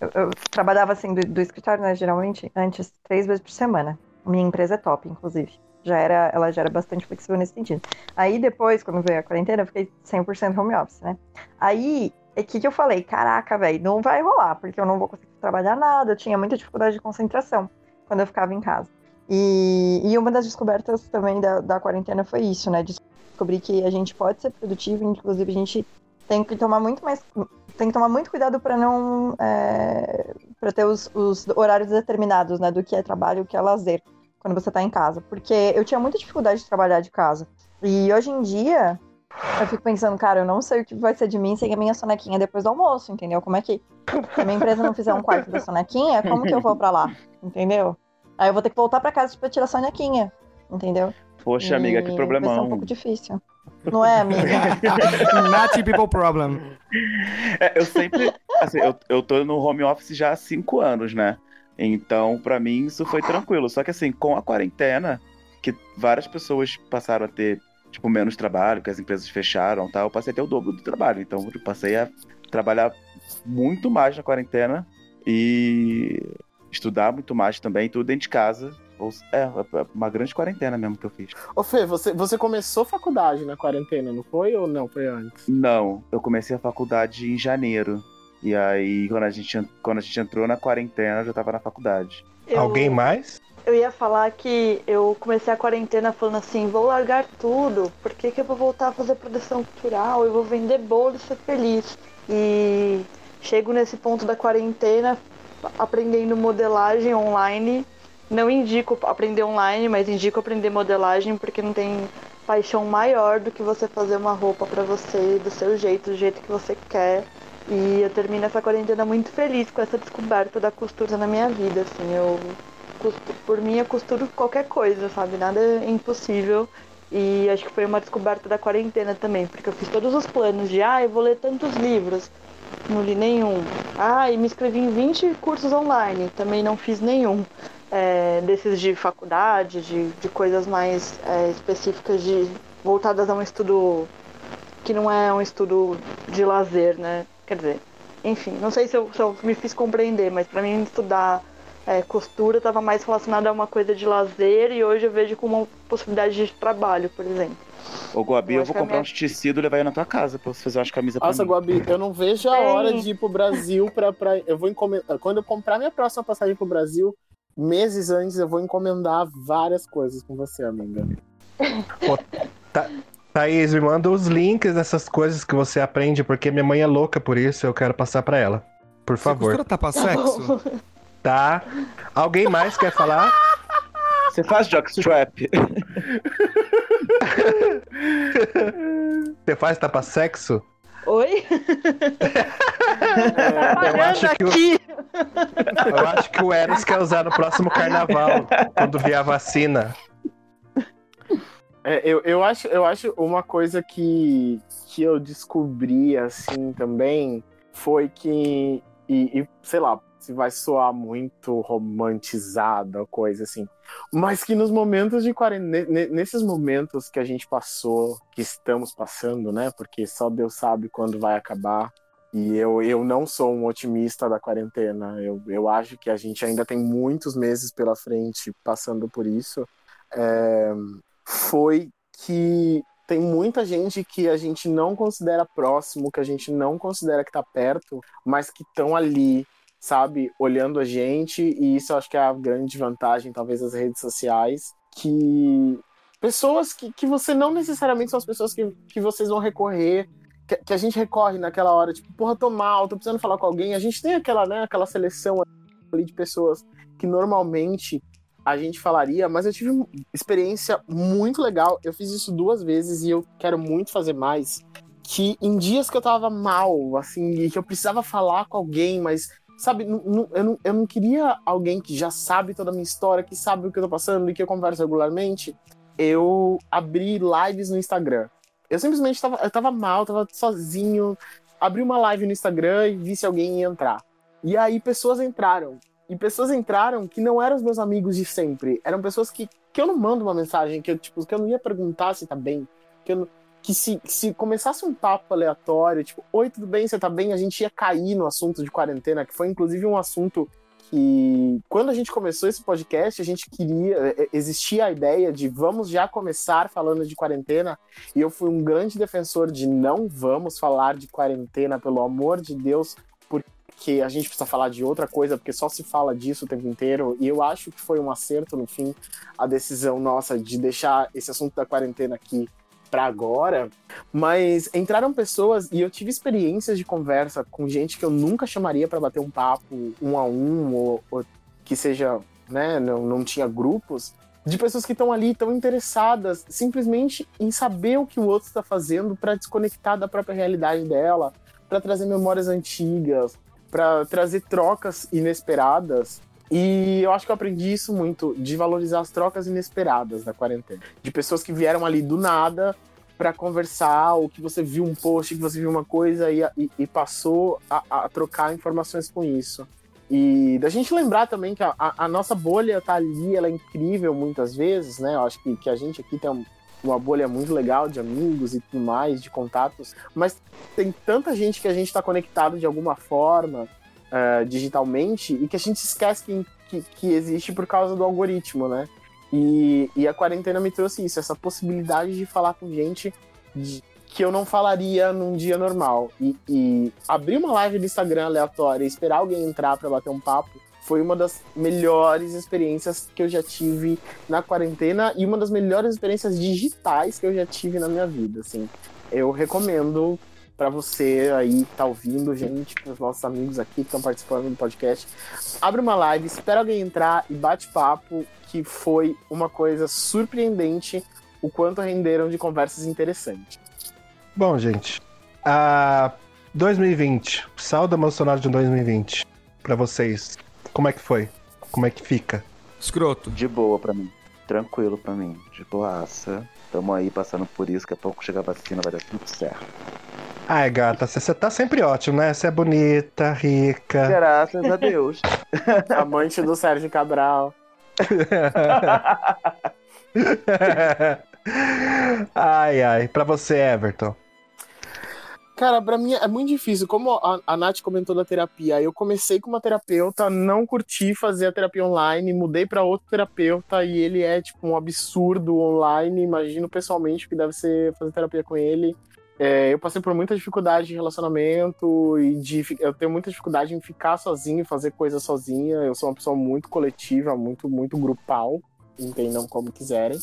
C: Eu, eu trabalhava assim do, do escritório, né? Geralmente, antes, três vezes por semana. Minha empresa é top, inclusive. Já era, ela já era bastante flexível nesse sentido. Aí depois, quando veio a quarentena, eu fiquei 100% home office, né? Aí, o que, que eu falei? Caraca, velho, não vai rolar, porque eu não vou conseguir trabalhar nada. Eu tinha muita dificuldade de concentração quando eu ficava em casa. E, e uma das descobertas também da, da quarentena foi isso, né? Descobrir que a gente pode ser produtivo, inclusive a gente tem que tomar muito mais. Tem que tomar muito cuidado para não. É, para ter os, os horários determinados, né? Do que é trabalho o que é lazer quando você tá em casa. Porque eu tinha muita dificuldade de trabalhar de casa. E hoje em dia, eu fico pensando, cara, eu não sei o que vai ser de mim sem a minha sonequinha depois do almoço, entendeu? Como é que. Se a minha empresa não fizer um quarto da sonequinha, como que eu vou para lá? Entendeu? Aí eu vou ter que voltar para casa pra tirar a sonequinha, entendeu?
B: Poxa, amiga,
C: E
B: que
C: Vai ser
B: problemão.
C: um pouco difícil. Não é, amiga?
D: Not people problem.
B: É, eu sempre. Assim, eu, eu tô no home office já há cinco anos, né? Então, pra mim, isso foi tranquilo. Só que, assim, com a quarentena, que várias pessoas passaram a ter, tipo, menos trabalho, que as empresas fecharam e tal, eu passei a ter o dobro do trabalho. Então, eu passei a trabalhar muito mais na quarentena E estudar muito mais também, tudo dentro de casa. Ou- É, uma grande quarentena mesmo que eu fiz.
F: Ô Fê, você, você começou faculdade na quarentena, não foi ou não? Foi antes?
B: Não, eu comecei a faculdade em janeiro. E aí, quando a gente, en- quando a gente entrou na quarentena, eu já tava na faculdade.
E: Eu-
A: Alguém mais?
E: Eu ia falar que eu comecei a quarentena falando assim, vou largar tudo, por que, que eu vou voltar a fazer produção cultural? Eu vou vender bolo e ser feliz. E chego nesse ponto da quarentena aprendendo modelagem online. Não indico aprender online, mas indico aprender modelagem porque não tem paixão maior do que você fazer uma roupa pra você do seu jeito, do jeito que você quer. E eu termino essa quarentena muito feliz com essa descoberta da costura na minha vida, assim, eu costu- por mim eu costuro qualquer coisa, sabe? Nada é impossível. E acho que foi uma descoberta da quarentena também, porque eu fiz todos os planos de, ah, eu vou ler tantos livros. Não li nenhum. Ah, e me inscrevi em 20 cursos online, também não fiz nenhum. É, desses de faculdade, de, de coisas mais é, específicas, de voltadas a um estudo que não é um estudo de lazer, né? Quer dizer, enfim, não sei se eu, se eu me fiz compreender, mas pra mim estudar é, costura estava mais relacionada a uma coisa de lazer e hoje eu vejo como uma possibilidade de trabalho, por exemplo.
B: Ô, Guabi,
E: Eu
B: vou comprar
E: minha-
B: uns tecidos e levar aí na tua casa pra você fazer umas camisas pra
F: Nossa,
B: mim.
F: Guabi, eu não vejo a hora de ir pro Brasil pra. pra eu vou encomendar. Quando eu comprar minha próxima passagem pro Brasil, meses antes eu vou encomendar várias coisas com você, amiga.
A: Thaís, me manda os links dessas coisas que você aprende, porque minha mãe é louca por isso, eu quero passar pra ela. Por
D: Você
A: favor.
D: costura tapa-sexo?
A: Tá? Alguém mais quer falar?
B: Você faz jockstrap?
A: Você faz tapa-sexo?
E: Oi?
A: Eu acho, que o, eu acho que o Eros quer usar no próximo carnaval, quando vier a vacina.
F: É, eu, eu, acho, eu acho uma coisa que, que eu descobri assim também foi que, e, e, sei lá, se vai soar muito romantizada, coisa assim, mas que nos momentos de quarentena, ne- nesses momentos que a gente passou, que estamos passando, né? Porque só Deus sabe quando vai acabar. E eu, eu não sou um otimista da quarentena. Eu, eu acho que a gente ainda tem muitos meses pela frente passando por isso. É, foi que tem muita gente que a gente não considera próximo, que a gente não considera que tá perto, mas que estão ali, sabe, olhando a gente, e isso eu acho que é a grande vantagem, talvez, das redes sociais, que pessoas que, que você não necessariamente são as pessoas que, que vocês vão recorrer, que, que a gente recorre naquela hora, tipo, porra, tô mal, tô precisando falar com alguém, a gente tem aquela, né, aquela seleção ali de pessoas que normalmente a gente falaria, mas eu tive uma experiência muito legal. Eu fiz isso duas vezes e eu quero muito fazer mais. Que em dias que eu tava mal, assim, e que eu precisava falar com alguém, mas, sabe, eu não, eu não queria alguém que já sabe toda a minha história, que sabe o que eu tô passando e que eu converso regularmente. Eu abri lives no Instagram. Eu simplesmente tava, eu tava mal, tava sozinho. Abri uma live no Instagram e vi se alguém ia entrar. E aí pessoas entraram. E pessoas entraram que não eram os meus amigos de sempre. Eram pessoas que, que eu não mando uma mensagem, que eu, tipo, que eu não ia perguntar se tá bem. Que, não- que se, se começasse um papo aleatório, tipo, oi, tudo bem, você tá bem? A gente ia cair no assunto de quarentena, que foi inclusive um assunto que, quando a gente começou esse podcast, a gente queria, eh, existia a ideia de vamos já começar falando de quarentena, e eu fui um grande defensor de não vamos falar de quarentena, pelo amor de Deus, que a gente precisa falar de outra coisa, porque só se fala disso o tempo inteiro. E eu acho que foi um acerto, no fim, a decisão nossa de deixar esse assunto da quarentena aqui para agora. Mas entraram pessoas e eu tive experiências de conversa com gente que eu nunca chamaria para bater um papo um a um, ou, ou que seja, né, não, não tinha grupos. De pessoas que estão ali, tão interessadas simplesmente em saber o que o outro está fazendo para desconectar da própria realidade dela, para trazer memórias antigas, para trazer trocas inesperadas. E eu acho que eu aprendi isso muito, de valorizar as trocas inesperadas da quarentena. De pessoas que vieram ali do nada para conversar, ou que você viu um post, que você viu uma coisa e, e, e passou a, a trocar informações com isso. E da gente lembrar também que a, a, nossa bolha tá ali, ela é incrível muitas vezes, né? Eu acho que, que a gente aqui tem uma bolha muito legal de amigos e tudo mais, de contatos, mas tem tanta gente que a gente está conectado de alguma forma uh, digitalmente e que a gente esquece que, que, que, existe por causa do algoritmo, né? E, e a quarentena me trouxe isso, essa possibilidade de falar com gente de, que eu não falaria num dia normal. E, e abrir uma live do Instagram aleatória e esperar alguém entrar para bater um papo foi uma das melhores experiências que eu já tive na quarentena e uma das melhores experiências digitais que eu já tive na minha vida, assim. Eu recomendo para você aí que tá ouvindo, gente, para os nossos amigos aqui que estão participando do podcast. Abre uma live, espera alguém entrar e bate papo, que foi uma coisa surpreendente o quanto renderam de conversas interessantes.
A: Bom, gente, a 2020, saldo emocional de 2020 para vocês. Como é que foi? Como é que fica?
D: Escroto.
B: De boa para mim. Tranquilo para mim. De boaça. Tamo aí passando por isso, que a pouco chegar a vacina vai dar tudo certo.
A: Ai, gata, você tá sempre ótimo, né? Você é bonita, rica.
B: Graças a Deus.
F: Amante do Sérgio Cabral.
A: ai, ai. Pra você, Everton.
F: Cara, pra mim é muito difícil. Como a, a Nath comentou da terapia, eu comecei com uma terapeuta, não curti fazer a terapia online, mudei para outro terapeuta e ele é, tipo, um absurdo online. Imagino pessoalmente que deve ser fazer terapia com ele. É, eu passei por muita dificuldade de relacionamento e de, eu tenho muita dificuldade em ficar sozinho, fazer coisas sozinha. Eu sou uma pessoa muito coletiva, muito, muito grupal, entendam como quiserem.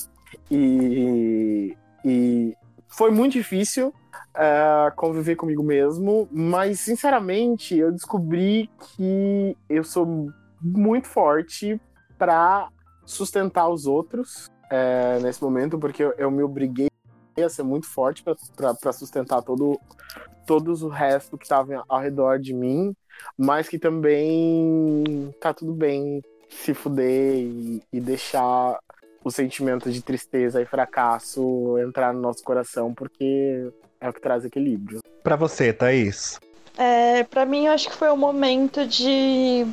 F: E, e foi muito difícil uh, conviver comigo mesmo, mas sinceramente eu descobri que eu sou muito forte para sustentar os outros uh, nesse momento, porque eu, eu, me obriguei a ser muito forte para sustentar todo todos o resto que estava ao redor de mim, mas que também tá tudo bem se fuder e, e deixar o sentimento de tristeza e fracasso entrar no nosso coração, porque é o que traz equilíbrio.
A: Para você, Thaís?
E: É, para mim, eu acho que foi o momento de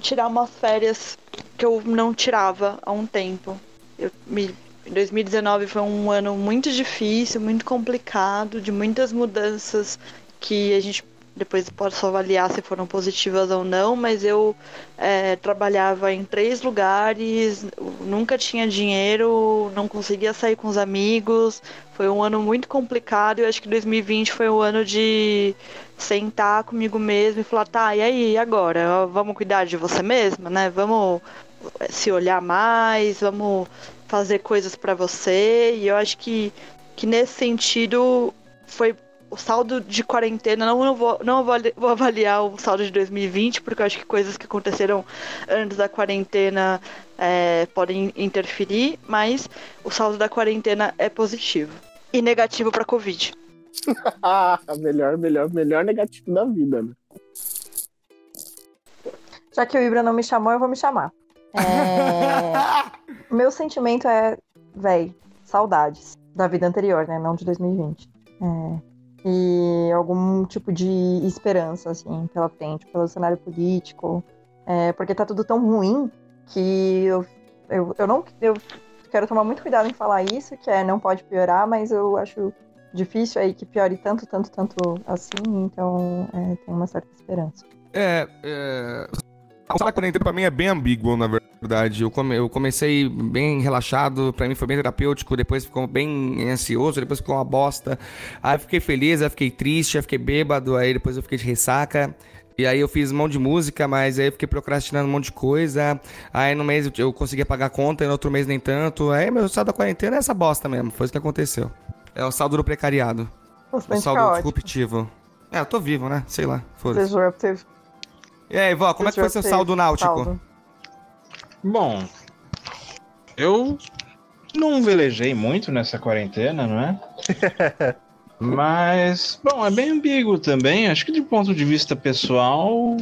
E: tirar umas férias que eu não tirava há um tempo. Eu me 2019 foi um ano muito difícil, muito complicado, de muitas mudanças que a gente depois posso avaliar se foram positivas ou não, mas eu é, trabalhava em três lugares, nunca tinha dinheiro, não conseguia sair com os amigos. Foi um ano muito complicado. Eu acho que 2020 foi o um ano de sentar comigo mesmo e falar: tá, e aí, e agora? Vamos cuidar de você mesma, né? Vamos se olhar mais, vamos fazer coisas para você. E eu acho que, que nesse sentido foi o saldo de quarentena, não, não, vou, não vou avaliar o saldo de 2020, porque eu acho que coisas que aconteceram antes da quarentena é, podem interferir, mas o saldo da quarentena é positivo. E negativo para Covid.
F: melhor, melhor, melhor negativo da vida, né?
C: Já que o Ibra não me chamou, eu vou me chamar. É... Meu sentimento é, véi, saudades da vida anterior, né? Não de 2020. É e algum tipo de esperança, assim, pela frente, pelo cenário político, é, porque tá tudo tão ruim que eu, eu, eu não eu quero tomar muito cuidado em falar isso, que é não pode piorar, mas eu acho difícil aí que piore tanto, tanto, tanto assim, então é, tem uma certa esperança.
D: É, é... O salário quarentena pra mim é bem ambíguo, na verdade. Eu, come, eu comecei bem relaxado, pra mim foi bem terapêutico, depois ficou bem ansioso, depois ficou uma bosta. Aí fiquei feliz, aí fiquei triste, aí fiquei bêbado, aí depois eu fiquei de ressaca. E aí eu fiz um monte de música, mas aí eu fiquei procrastinando um monte de coisa. Aí no mês eu consegui pagar a conta, e no outro mês nem tanto. Aí meu saldo da quarentena é essa bosta mesmo, foi isso que aconteceu. É o saldo do precariado.
C: Bastante
D: o saldo
C: caótico.
D: disruptivo. É, eu tô vivo, né? Sei lá, foda-se.
C: Disruptive.
D: E aí, vó, como é que foi seu saldo náutico? Saldo.
G: Bom, eu não velejei muito nessa quarentena, não é? Mas, bom, é bem ambíguo também. Acho que de ponto de vista pessoal,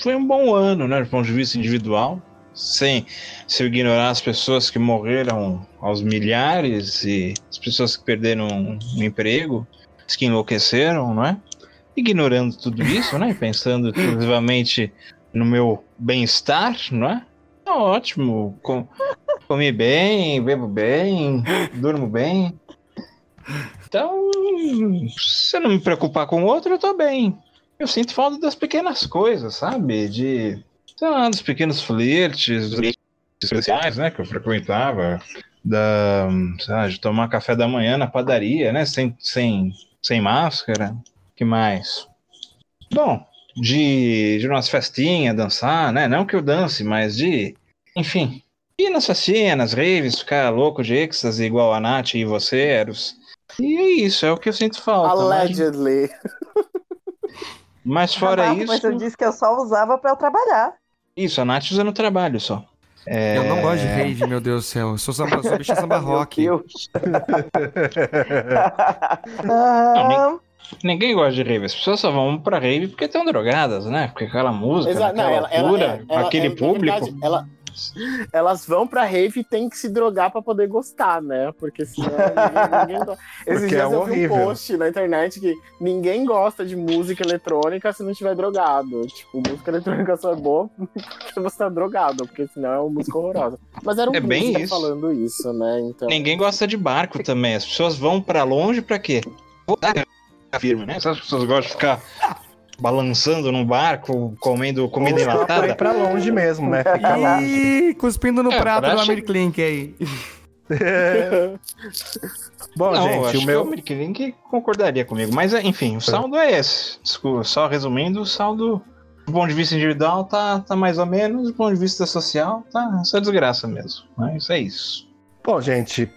G: foi um bom ano, né? De ponto de vista individual. Sem se eu ignorar as pessoas que morreram aos milhares e as pessoas que perderam o emprego, as que enlouqueceram, não é? Ignorando tudo isso, né? Pensando exclusivamente no meu bem-estar, não é? Tá ótimo. Com, comi bem, bebo bem, durmo bem. Então, se eu não me preocupar com o outro, eu tô bem. eu sinto falta das pequenas coisas, sabe? De, sei lá, dos pequenos flertes, dos especiais, né? Que eu frequentava. Da, lá, de tomar café da manhã na padaria, né? Sem, sem, sem máscara. Que mais? Bom, de, de umas festinhas, dançar, né? Não que eu dance, mas de, enfim, ir nas festinhas, nas raves, ficar louco de êxtase igual a Nath e você, Eros. E é isso, é o que eu sinto falta. Mas,
F: Allegedly.
G: mas fora
C: Ah,
G: isso.
C: Mas eu disse que eu só usava pra eu trabalhar.
G: Isso, a Nath usa no trabalho só. É,
D: Eu não gosto de rave, meu Deus do céu. Eu sou samba, sou bicha samba rock.
B: Meu Deus.
G: Ninguém gosta de rave. As pessoas só vão pra rave porque estão drogadas, né? Porque aquela música,
F: Exa-
G: aquela
F: não, ela-
G: altura,
F: ela-
G: aquele
F: ela- na
G: público.
F: verdade, ela- elas vão pra rave e tem que se drogar pra poder gostar, né? Porque senão ninguém, ninguém gosta. Esses
A: Porque
F: dias
A: é
F: eu vi um
A: horrível.
F: post na internet que ninguém gosta de música eletrônica se não estiver drogado. Tipo, música eletrônica só é boa porque você tá drogado, porque senão é uma música horrorosa. Mas era um
G: É bem isso.
F: falando isso, né? Então.
G: Ninguém gosta de barco também. As pessoas vão pra longe pra quê? Voltar firme, né? As pessoas gostam de ficar balançando num barco, comendo comida
A: Ou só pra ir
G: enlatada.
A: pra longe mesmo, né? Fica lá.
D: Ih, cuspindo no
G: É,
D: prato
G: pra
D: do Amir Klink aí.
A: Bom,
G: não,
A: gente,
G: acho
A: o
G: que
A: meu.
G: o American concordaria comigo. Mas, enfim, o saldo é esse. Desculpa, só resumindo, o saldo, do ponto de vista individual, tá, tá mais ou menos. Do ponto de vista social, tá só desgraça mesmo. Mas é isso.
A: Bom, gente,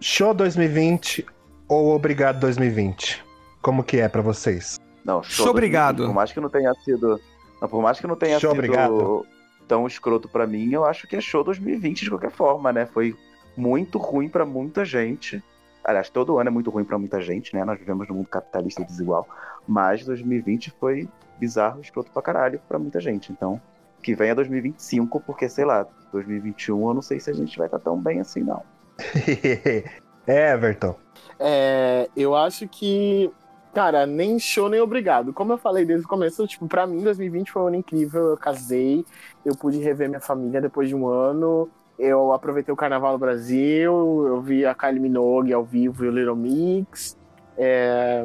A: show 2020 ou obrigado 2020? Como que é pra vocês?
B: Não,
D: Show
B: 2020,
D: obrigado.
B: Por mais que não tenha sido. Não, por mais que não tenha
A: Show
B: sido
A: obrigado.
B: tão escroto pra mim, eu acho que é show 2020 de qualquer forma, né? Foi muito ruim pra muita gente. Aliás, todo ano é muito ruim pra muita gente, né? Nós vivemos num mundo capitalista desigual. Mas 2020 foi bizarro, escroto pra caralho pra muita gente. Então, que venha 2025, porque sei lá, 2021 eu não sei se a gente vai estar tão bem assim, não.
A: Everton.
F: É, eu acho que, cara, nem show nem obrigado. Como eu falei desde o começo, tipo, pra mim 2020 foi um ano incrível. Eu casei, eu pude rever minha família depois de um ano. Eu aproveitei o Carnaval no Brasil, eu vi a Kylie Minogue ao vivo e o Little Mix. é,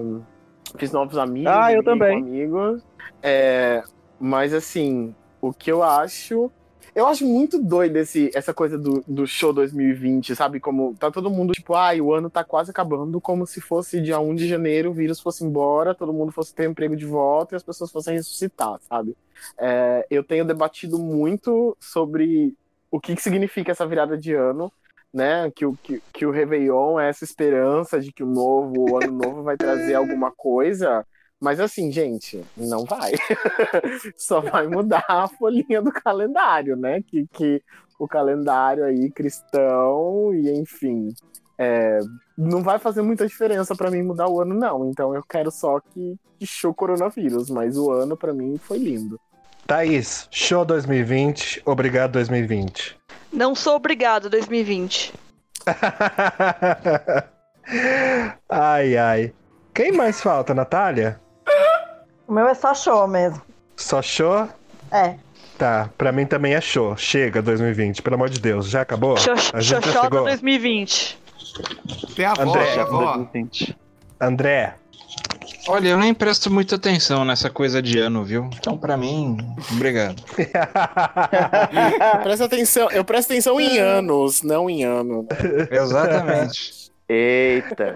F: fiz novos amigos.
B: Ah, eu também.
F: Amigos. É, mas assim, o que eu acho. Eu acho muito doido esse, essa coisa do, do show 2020, sabe? Como tá todo mundo, tipo, ai, o ano tá quase acabando, como se fosse dia 1 de janeiro, o vírus fosse embora, todo mundo fosse ter emprego de volta e as pessoas fossem ressuscitar, sabe? É, eu tenho debatido muito sobre o que, que significa essa virada de ano, né? Que o, que, que o Réveillon é essa esperança de que o novo, o ano novo vai trazer alguma coisa. Mas assim, gente, não vai. Só vai mudar a folhinha do calendário, né? Que, que o calendário aí cristão e enfim. é, não vai fazer muita diferença pra mim mudar o ano, não. Então eu quero só que, que show coronavírus, mas o ano pra mim foi lindo.
A: Thaís, show 2020, obrigado 2020.
E: Não sou obrigado 2020.
A: ai, ai. Quem mais falta, Natália?
C: O meu é só show mesmo.
A: Só show?
C: É.
A: Tá, pra mim também é show. Chega 2020, pelo amor de Deus. Já acabou? A gente já
E: Xoxota
A: chegou.
E: 2020.
D: Tem a avó,
A: André,
D: tem a avó.
B: 2020.
A: André,
G: Olha, eu nem presto muita atenção nessa coisa de ano, viu? Então, pra mim, obrigado.
F: Presta atenção, eu presto atenção em anos, não em ano.
G: Exatamente.
B: Eita.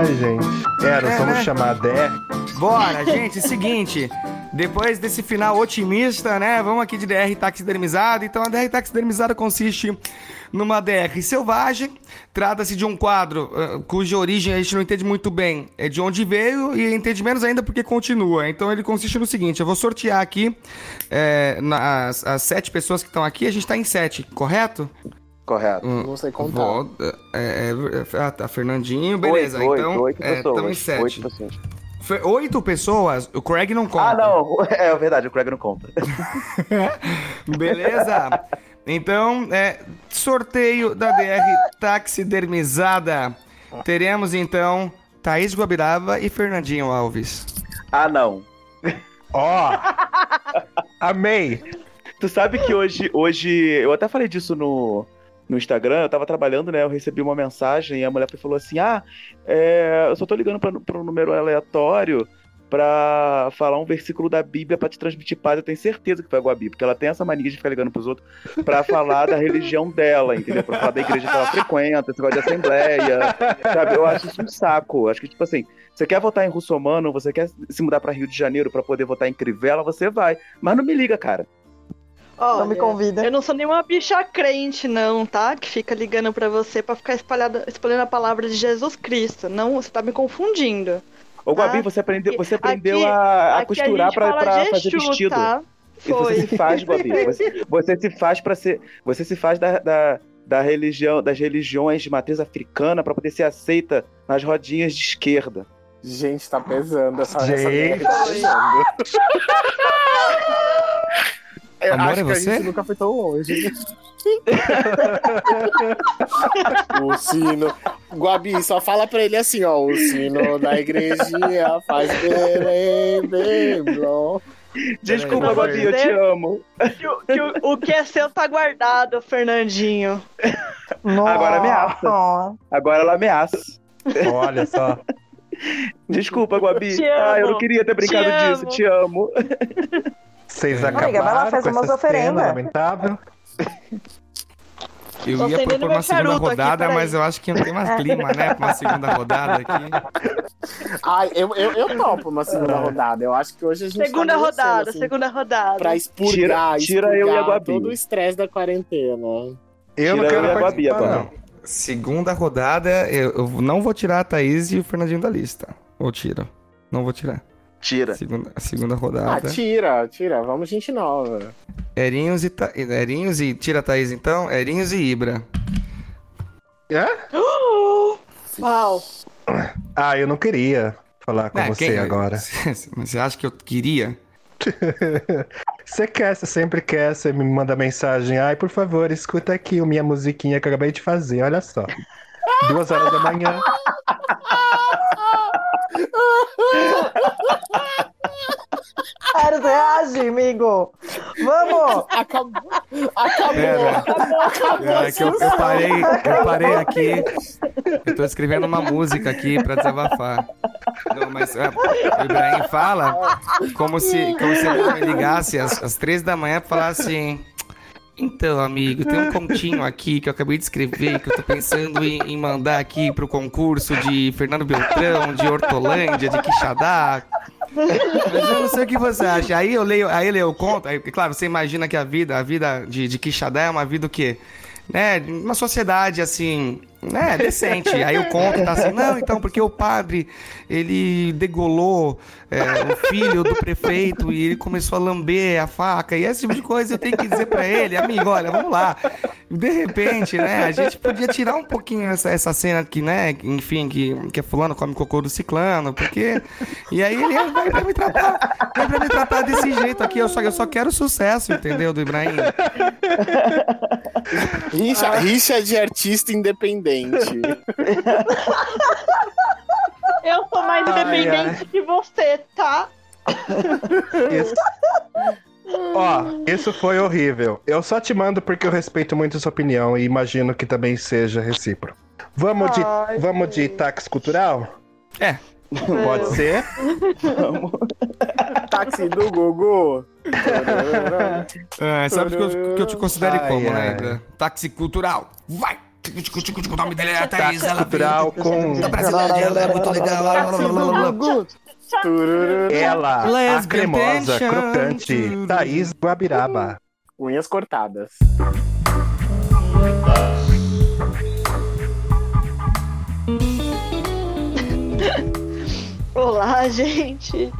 A: Ai, gente. Eros,
D: É,
A: vamos
D: né?
A: chamar a Dé.
D: Bora, gente, seguinte. Depois desse final otimista, né? Vamos aqui de DR taxidermizado. Então, a DR taxidermizada consiste numa DR selvagem. Trata-se de um quadro ah, cuja origem a gente não entende muito bem. É de onde veio e entende menos ainda porque continua. Então, ele consiste no seguinte: eu vou sortear aqui é, nas, as sete pessoas que estão aqui. A gente tá em sete, correto?
B: Correto.
D: Hum,
F: Não sei contar.
D: Vou, é, é, ah, tá, Fernandinho, beleza.
B: oito,
D: então,
B: oito, oito
D: é, em sete.
B: Oito pessoas.
D: Foi oito pessoas, o Craig não conta.
B: Ah, não. É verdade, o Craig não conta.
D: Beleza? Então, é, sorteio da DR taxidermizada. Teremos então Thaís Guabirava e Fernandinho Alves.
B: Ah, não.
A: Ó! amei!
B: Tu sabe que hoje, hoje. Eu até falei disso no, no Instagram, eu tava trabalhando, né? Eu recebi uma mensagem e a mulher falou assim: Ah, é, eu só tô ligando pra um número aleatório pra falar um versículo da Bíblia pra te transmitir paz. Eu tenho certeza que foi a Guabi, porque ela tem essa mania de ficar ligando pros outros pra falar da religião dela, entendeu? Pra falar da igreja que ela frequenta, esse negócio de assembleia, sabe? Eu acho isso um saco. Acho que, tipo assim, você quer votar em Russomano, você quer se mudar pra Rio de Janeiro pra poder votar em Crivella, você vai. Mas não me liga, cara.
C: Não me
E: Olha,
C: convida.
E: Eu não sou nenhuma bicha crente, não, tá? Que fica ligando pra você pra ficar espalhada, espalhando a palavra de Jesus Cristo. Não, você tá me confundindo.
B: Ô, Guabi,
E: Ah,
B: você aprendeu, você
E: aqui-
B: aprendeu a, a
E: Aqui
B: costurar pra fazer
E: Exu,
B: vestido.
E: Tá?
B: E você
E: Foi.
B: se faz, Guabi. Você, você se faz para ser. Você se faz da, da, da religião, das religiões de matriz africana pra poder ser aceita nas rodinhas de esquerda.
F: Gente, tá pesando essa, essa
A: Gente.
F: BR tá pesando. Eu
D: Amor,
F: acho
D: é
F: que a
D: você?
F: gente nunca foi tão longe. o sino. Guabi, só fala pra ele assim, ó. O sino da igrejinha faz bem.
B: Desculpa, Guabi, eu te
E: peraí.
B: amo.
E: Que o- que o, o que é seu tá guardado, Fernandinho.
B: Agora ameaça. Agora ela ameaça.
A: Olha só.
B: Desculpa, Guabi.
E: Te
B: Ah, eu não queria ter brincado
E: Te
B: disso.
E: amo.
B: Te amo.
A: Vocês
D: Amiga,
A: acabaram
C: vai lá, faz
A: com
C: umas
A: essa cena
C: oferendas.
A: lamentável.
D: Eu
E: Tô
D: ia propor uma segunda
E: aqui,
D: rodada,
E: peraí.
D: mas eu acho que não tem mais clima, né? Pra uma segunda rodada aqui.
F: Ai, eu, eu, eu topo uma segunda rodada. Eu acho que hoje a gente
E: Segunda
F: tá
E: rodada,
F: assim,
E: segunda rodada.
F: Pra expurgar,
B: Tira- tira eu e a
F: expurgar
B: Guabi.
F: todo o estresse da quarentena.
A: Eu não
B: Tira
A: quero
B: eu e a agora.
A: não.
D: Segunda rodada, eu, eu não vou tirar a Thaís e o Fernandinho da lista. Ou tiro? Não vou tirar.
B: Tira.
D: Segunda, segunda
F: Ah,
D: rodada.
F: tira, tira. Vamos, gente nova.
D: Erinhos e, Ta... Erinhos e. Tira a Thaís então? Erinhos e Ibra.
A: É?
E: Uau.
A: Ah, eu não queria falar com
D: É,
A: você
D: quem-
A: agora.
D: Mas você acha que eu queria?
A: Você quer, você sempre quer, você me manda mensagem. Ai, por favor, escuta aqui a minha musiquinha que eu acabei de fazer, olha só. Duas horas da manhã.
C: Eros, reage, amigo. Vamos!
F: Acabou. Acabou.
D: Pera. É que eu, eu parei, eu parei aqui. Eu tô escrevendo uma música aqui pra desabafar. Não, mas é, o Ibrahim fala como se, como se ele me ligasse às, às três da manhã pra falar assim. Então, amigo, tem um continho aqui que eu acabei de escrever, que eu tô pensando em, em mandar aqui pro concurso de Fernando Beltrão, de Hortolândia, de Quixadá. Mas eu não sei o que você acha. Aí eu leio, aí eu leio o conto, aí, claro, você imagina que a vida, a vida de, de Quixadá é uma vida o quê? Né, uma sociedade assim, né, decente. Aí o conto tá assim, não, então, porque o padre, ele degolou é, o filho do prefeito e ele começou a lamber a faca e esse tipo de coisa eu tenho que dizer pra ele, amigo, olha, vamos lá. De repente, né, a gente podia tirar um pouquinho essa, essa cena que, né, enfim, que, que é fulano come cocô do ciclano, porque... E aí ele vai pra me tratar, vai pra me tratar desse jeito aqui, eu só, eu só quero sucesso, entendeu, do Ibrahim?
F: Rixa, rixa de artista independente.
E: Eu sou mais
A: Ai,
E: independente que você, tá?
A: Isso. Ó, isso foi horrível. Eu só te mando porque eu respeito muito sua opinião e imagino que também seja recíproco. Vamos de,
E: Ai,
A: vamos de táxi cultural?
D: É.
A: Pode ser?
F: Táxi do Gugu.
D: É, sabe que eu, que eu te considere
A: Ai,
D: como,
A: ai.
D: né? Táxi cultural. Vai! O nome dele é Thaís, ela
A: cultural com
D: da Brasilândia, ela é muito legal.
A: Ela, a
D: Lesbian
A: cremosa, crocante, Thaís Guabiraba.
F: Unhas cortadas.
E: Olá, gente.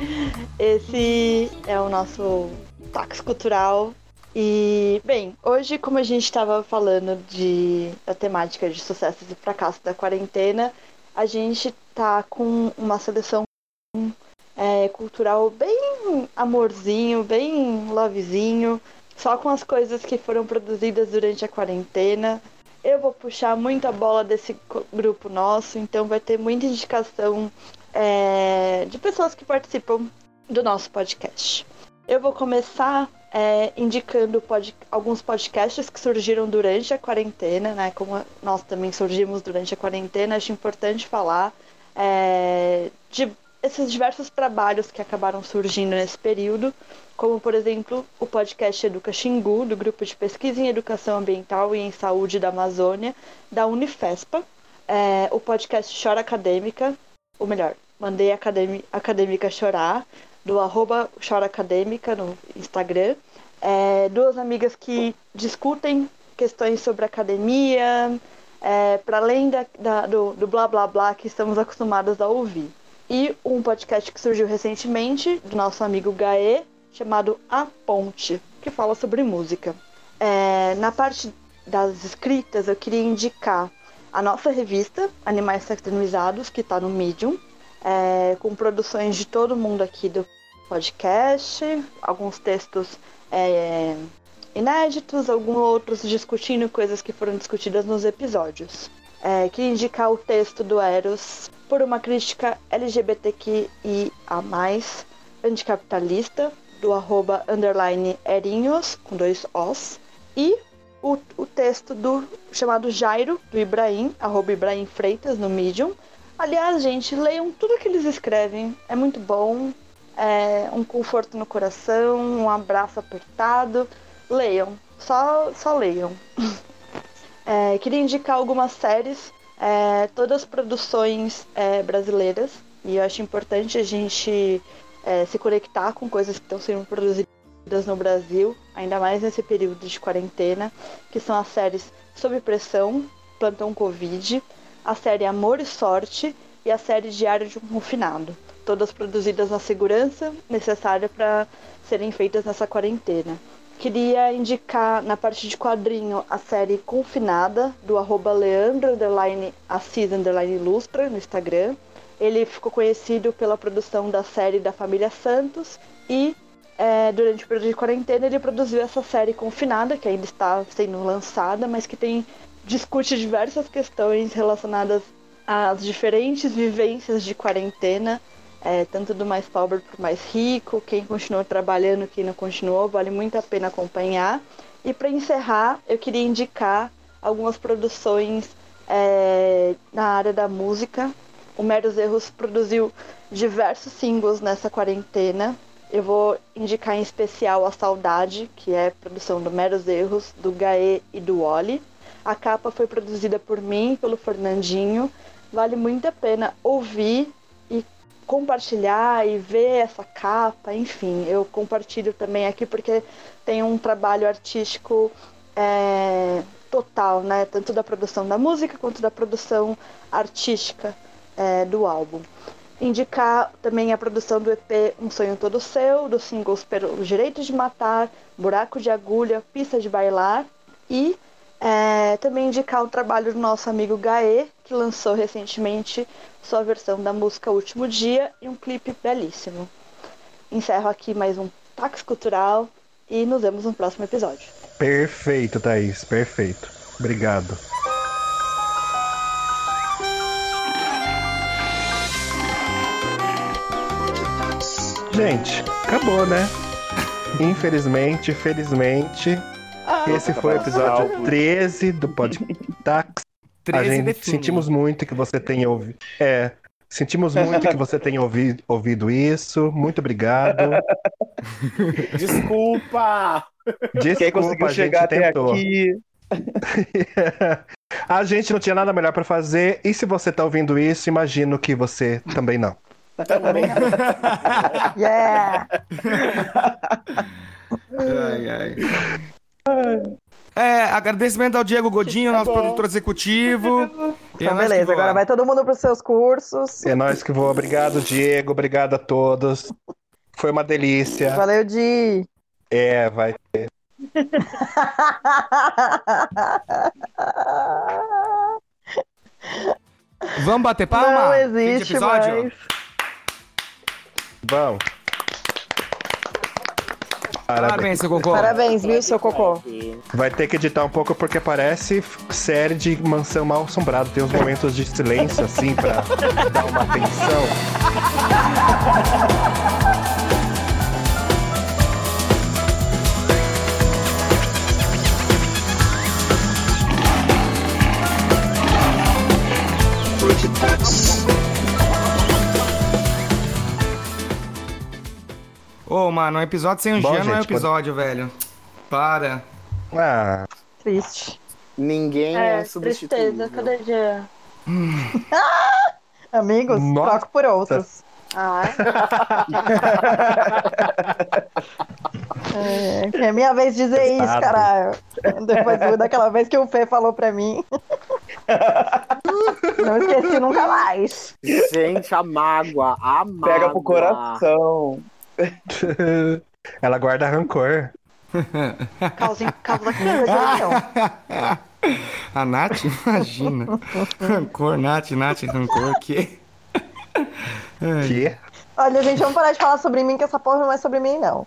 E: Esse é o nosso táxi cultural. E, bem, hoje, como a gente estava falando de da temática de sucessos e fracassos da quarentena, a gente tá com uma seleção é, cultural bem amorzinho, bem lovezinho, só com as coisas que foram produzidas durante a quarentena. Eu vou puxar muita bola desse grupo nosso, então vai ter muita indicação é, de pessoas que participam do nosso podcast. Eu vou começar é, indicando pod- alguns podcasts que surgiram durante a quarentena, né? Como nós também surgimos durante a quarentena, acho importante falar é, de esses diversos trabalhos que acabaram surgindo nesse período, como por exemplo o podcast Educa Xingu, do grupo de pesquisa em educação ambiental e em saúde da Amazônia, da Unifespa, é, o podcast Chora Acadêmica, ou melhor, Mandei a Acadêmica Chorar, do arroba Chora Acadêmica no Instagram. É, duas amigas que discutem questões sobre academia, é, para além da- da- do, do blá blá blá que estamos acostumados a ouvir. E um podcast que surgiu recentemente, do nosso amigo Gaê, chamado A Ponte, que fala sobre música. É, na parte das escritas, eu queria indicar a nossa revista, Animais Taxonomizados, que está no Medium, é, com produções de todo mundo aqui do podcast, alguns textos é, inéditos, alguns outros discutindo coisas que foram discutidas nos episódios. É, queria indicar o texto do Eros por uma crítica LGBTQIA+, anticapitalista, do arroba underline erinhos, com dois Os, e o, o texto do chamado Jairo, do Ibrahim, arroba Ibrahim Freitas, no Medium. Aliás, gente, leiam tudo que eles escrevem, é muito bom, é um conforto no coração, um abraço apertado. Leiam, só, só leiam. É, queria indicar algumas séries, é, todas produções é, brasileiras, e eu acho importante a gente é, se conectar com coisas que estão sendo produzidas no Brasil, ainda mais nesse período de quarentena, que são as séries Sob Pressão, Plantão Covid, a série Amor e Sorte e a série Diário de um Confinado, todas produzidas na segurança necessária para serem feitas nessa quarentena. Queria indicar na parte de quadrinho a série Confinada, do arroba Leandro underline Assis underline Ilustra no Instagram. Ele ficou conhecido pela produção da série da família Santos e é, durante o período de quarentena ele produziu essa série Confinada, que ainda está sendo lançada, mas que tem discute diversas questões relacionadas às diferentes vivências de quarentena, é, tanto do mais pobre para o mais rico, quem continuou trabalhando, quem não continuou, vale muito a pena acompanhar. E para encerrar, eu queria indicar algumas produções é, na área da música. O Meros Erros produziu diversos singles nessa quarentena. Eu vou indicar em especial a Saudade, que é produção do Meros Erros, do Gaê e do Oli. A capa foi produzida por mim, pelo Fernandinho. Vale muito a pena ouvir e compartilhar e ver essa capa, enfim, eu compartilho também aqui porque tem um trabalho artístico é, total, né? Tanto da produção da música quanto da produção artística é, do álbum. Indicar também a produção do EP Um Sonho Todo Seu, dos singles Pelo Direito de Matar, Buraco de Agulha, Pista de Bailar e é, também indicar o trabalho do nosso amigo Gaê, que lançou recentemente sua versão da música Último Dia e um clipe belíssimo. Encerro aqui mais um Tax Cultural e nos vemos no próximo episódio.
A: Perfeito, Thaís, perfeito. Obrigado. Gente, acabou, né? Infelizmente, felizmente, esse foi o episódio 13 do Podtax. A
D: 13
A: gente
D: define.
A: sentimos muito que você tenha ouvido. É, sentimos muito que você tenha ouvido, ouvido isso. Muito obrigado.
F: Desculpa!
A: Desculpa,
B: Quem conseguiu
A: a gente
B: chegar até
A: tentou.
B: aqui.
A: a gente não tinha nada melhor pra fazer. E se você tá ouvindo isso, imagino que você também não.
F: Também.
C: Yeah!
D: Ai, ai. É, agradecimento ao Diego Godinho, nosso produtor executivo. É
C: Então, beleza, agora vai todo mundo pros seus cursos.
A: É nós que vou. Obrigado, Diego. Obrigado a todos. Foi uma delícia.
C: Valeu, Di!
A: É, vai.
D: Vamos bater palma?
C: Não existe mais.
A: Vamos. Parabéns.
D: Parabéns, seu cocô.
C: Parabéns, viu, seu cocô?
A: Vai ter que editar um pouco porque parece série de mansão mal assombrada. Tem uns momentos de silêncio assim pra dar uma atenção.
D: Mano, um episódio sem o
A: Bom,
D: Jean não é
A: gente,
D: episódio, velho. Para.
A: Ah,
C: Triste.
F: Ninguém é,
E: É,
F: substituível.
E: tristeza, cadê Jean?
C: Amigos,
A: Nossa.
C: troco por outros.
E: Ah,
C: É, é minha vez de dizer isso,
A: Sabe.
C: caralho. Depois daquela vez que o Fê falou pra mim. Não esqueci nunca mais.
F: Gente, a mágoa, a mágoa.
B: Pega pro coração.
A: ela guarda rancor.
E: causa, causa
C: Meu
E: criança.
C: Deus.
D: A Nath, imagina. rancor, Nath, Nath, rancor, que?
A: Que?
C: Olha, gente, vamos parar de falar sobre mim, que essa porra não é sobre mim, não.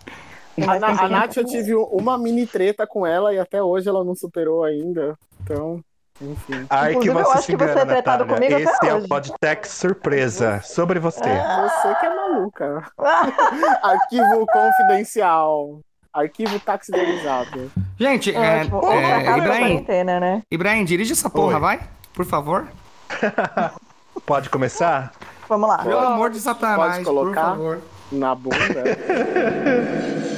F: A, Na- a Nath, eu tive uma mini treta com ela e até hoje ela não superou ainda. Então, enfim.
A: Ai, que
C: eu
A: você
C: acho
A: se
C: que você
A: engana,
C: é tretado
A: Natália.
C: comigo
A: Esse é
C: hoje.
A: o Podtech surpresa sobre você.
F: Você que é maluca. Arquivo confidencial. Arquivo taxidermizado.
D: Gente, é, é,
C: Outra cara da
D: Ibrahim,
C: quarentena, né?
D: Ibrahim, dirige essa porra,
A: Oi.
D: vai? Por favor.
A: Pode começar?
C: Vamos lá.
D: Pelo amor de Satanás,
F: Pode colocar?
D: por favor.
F: Na bunda.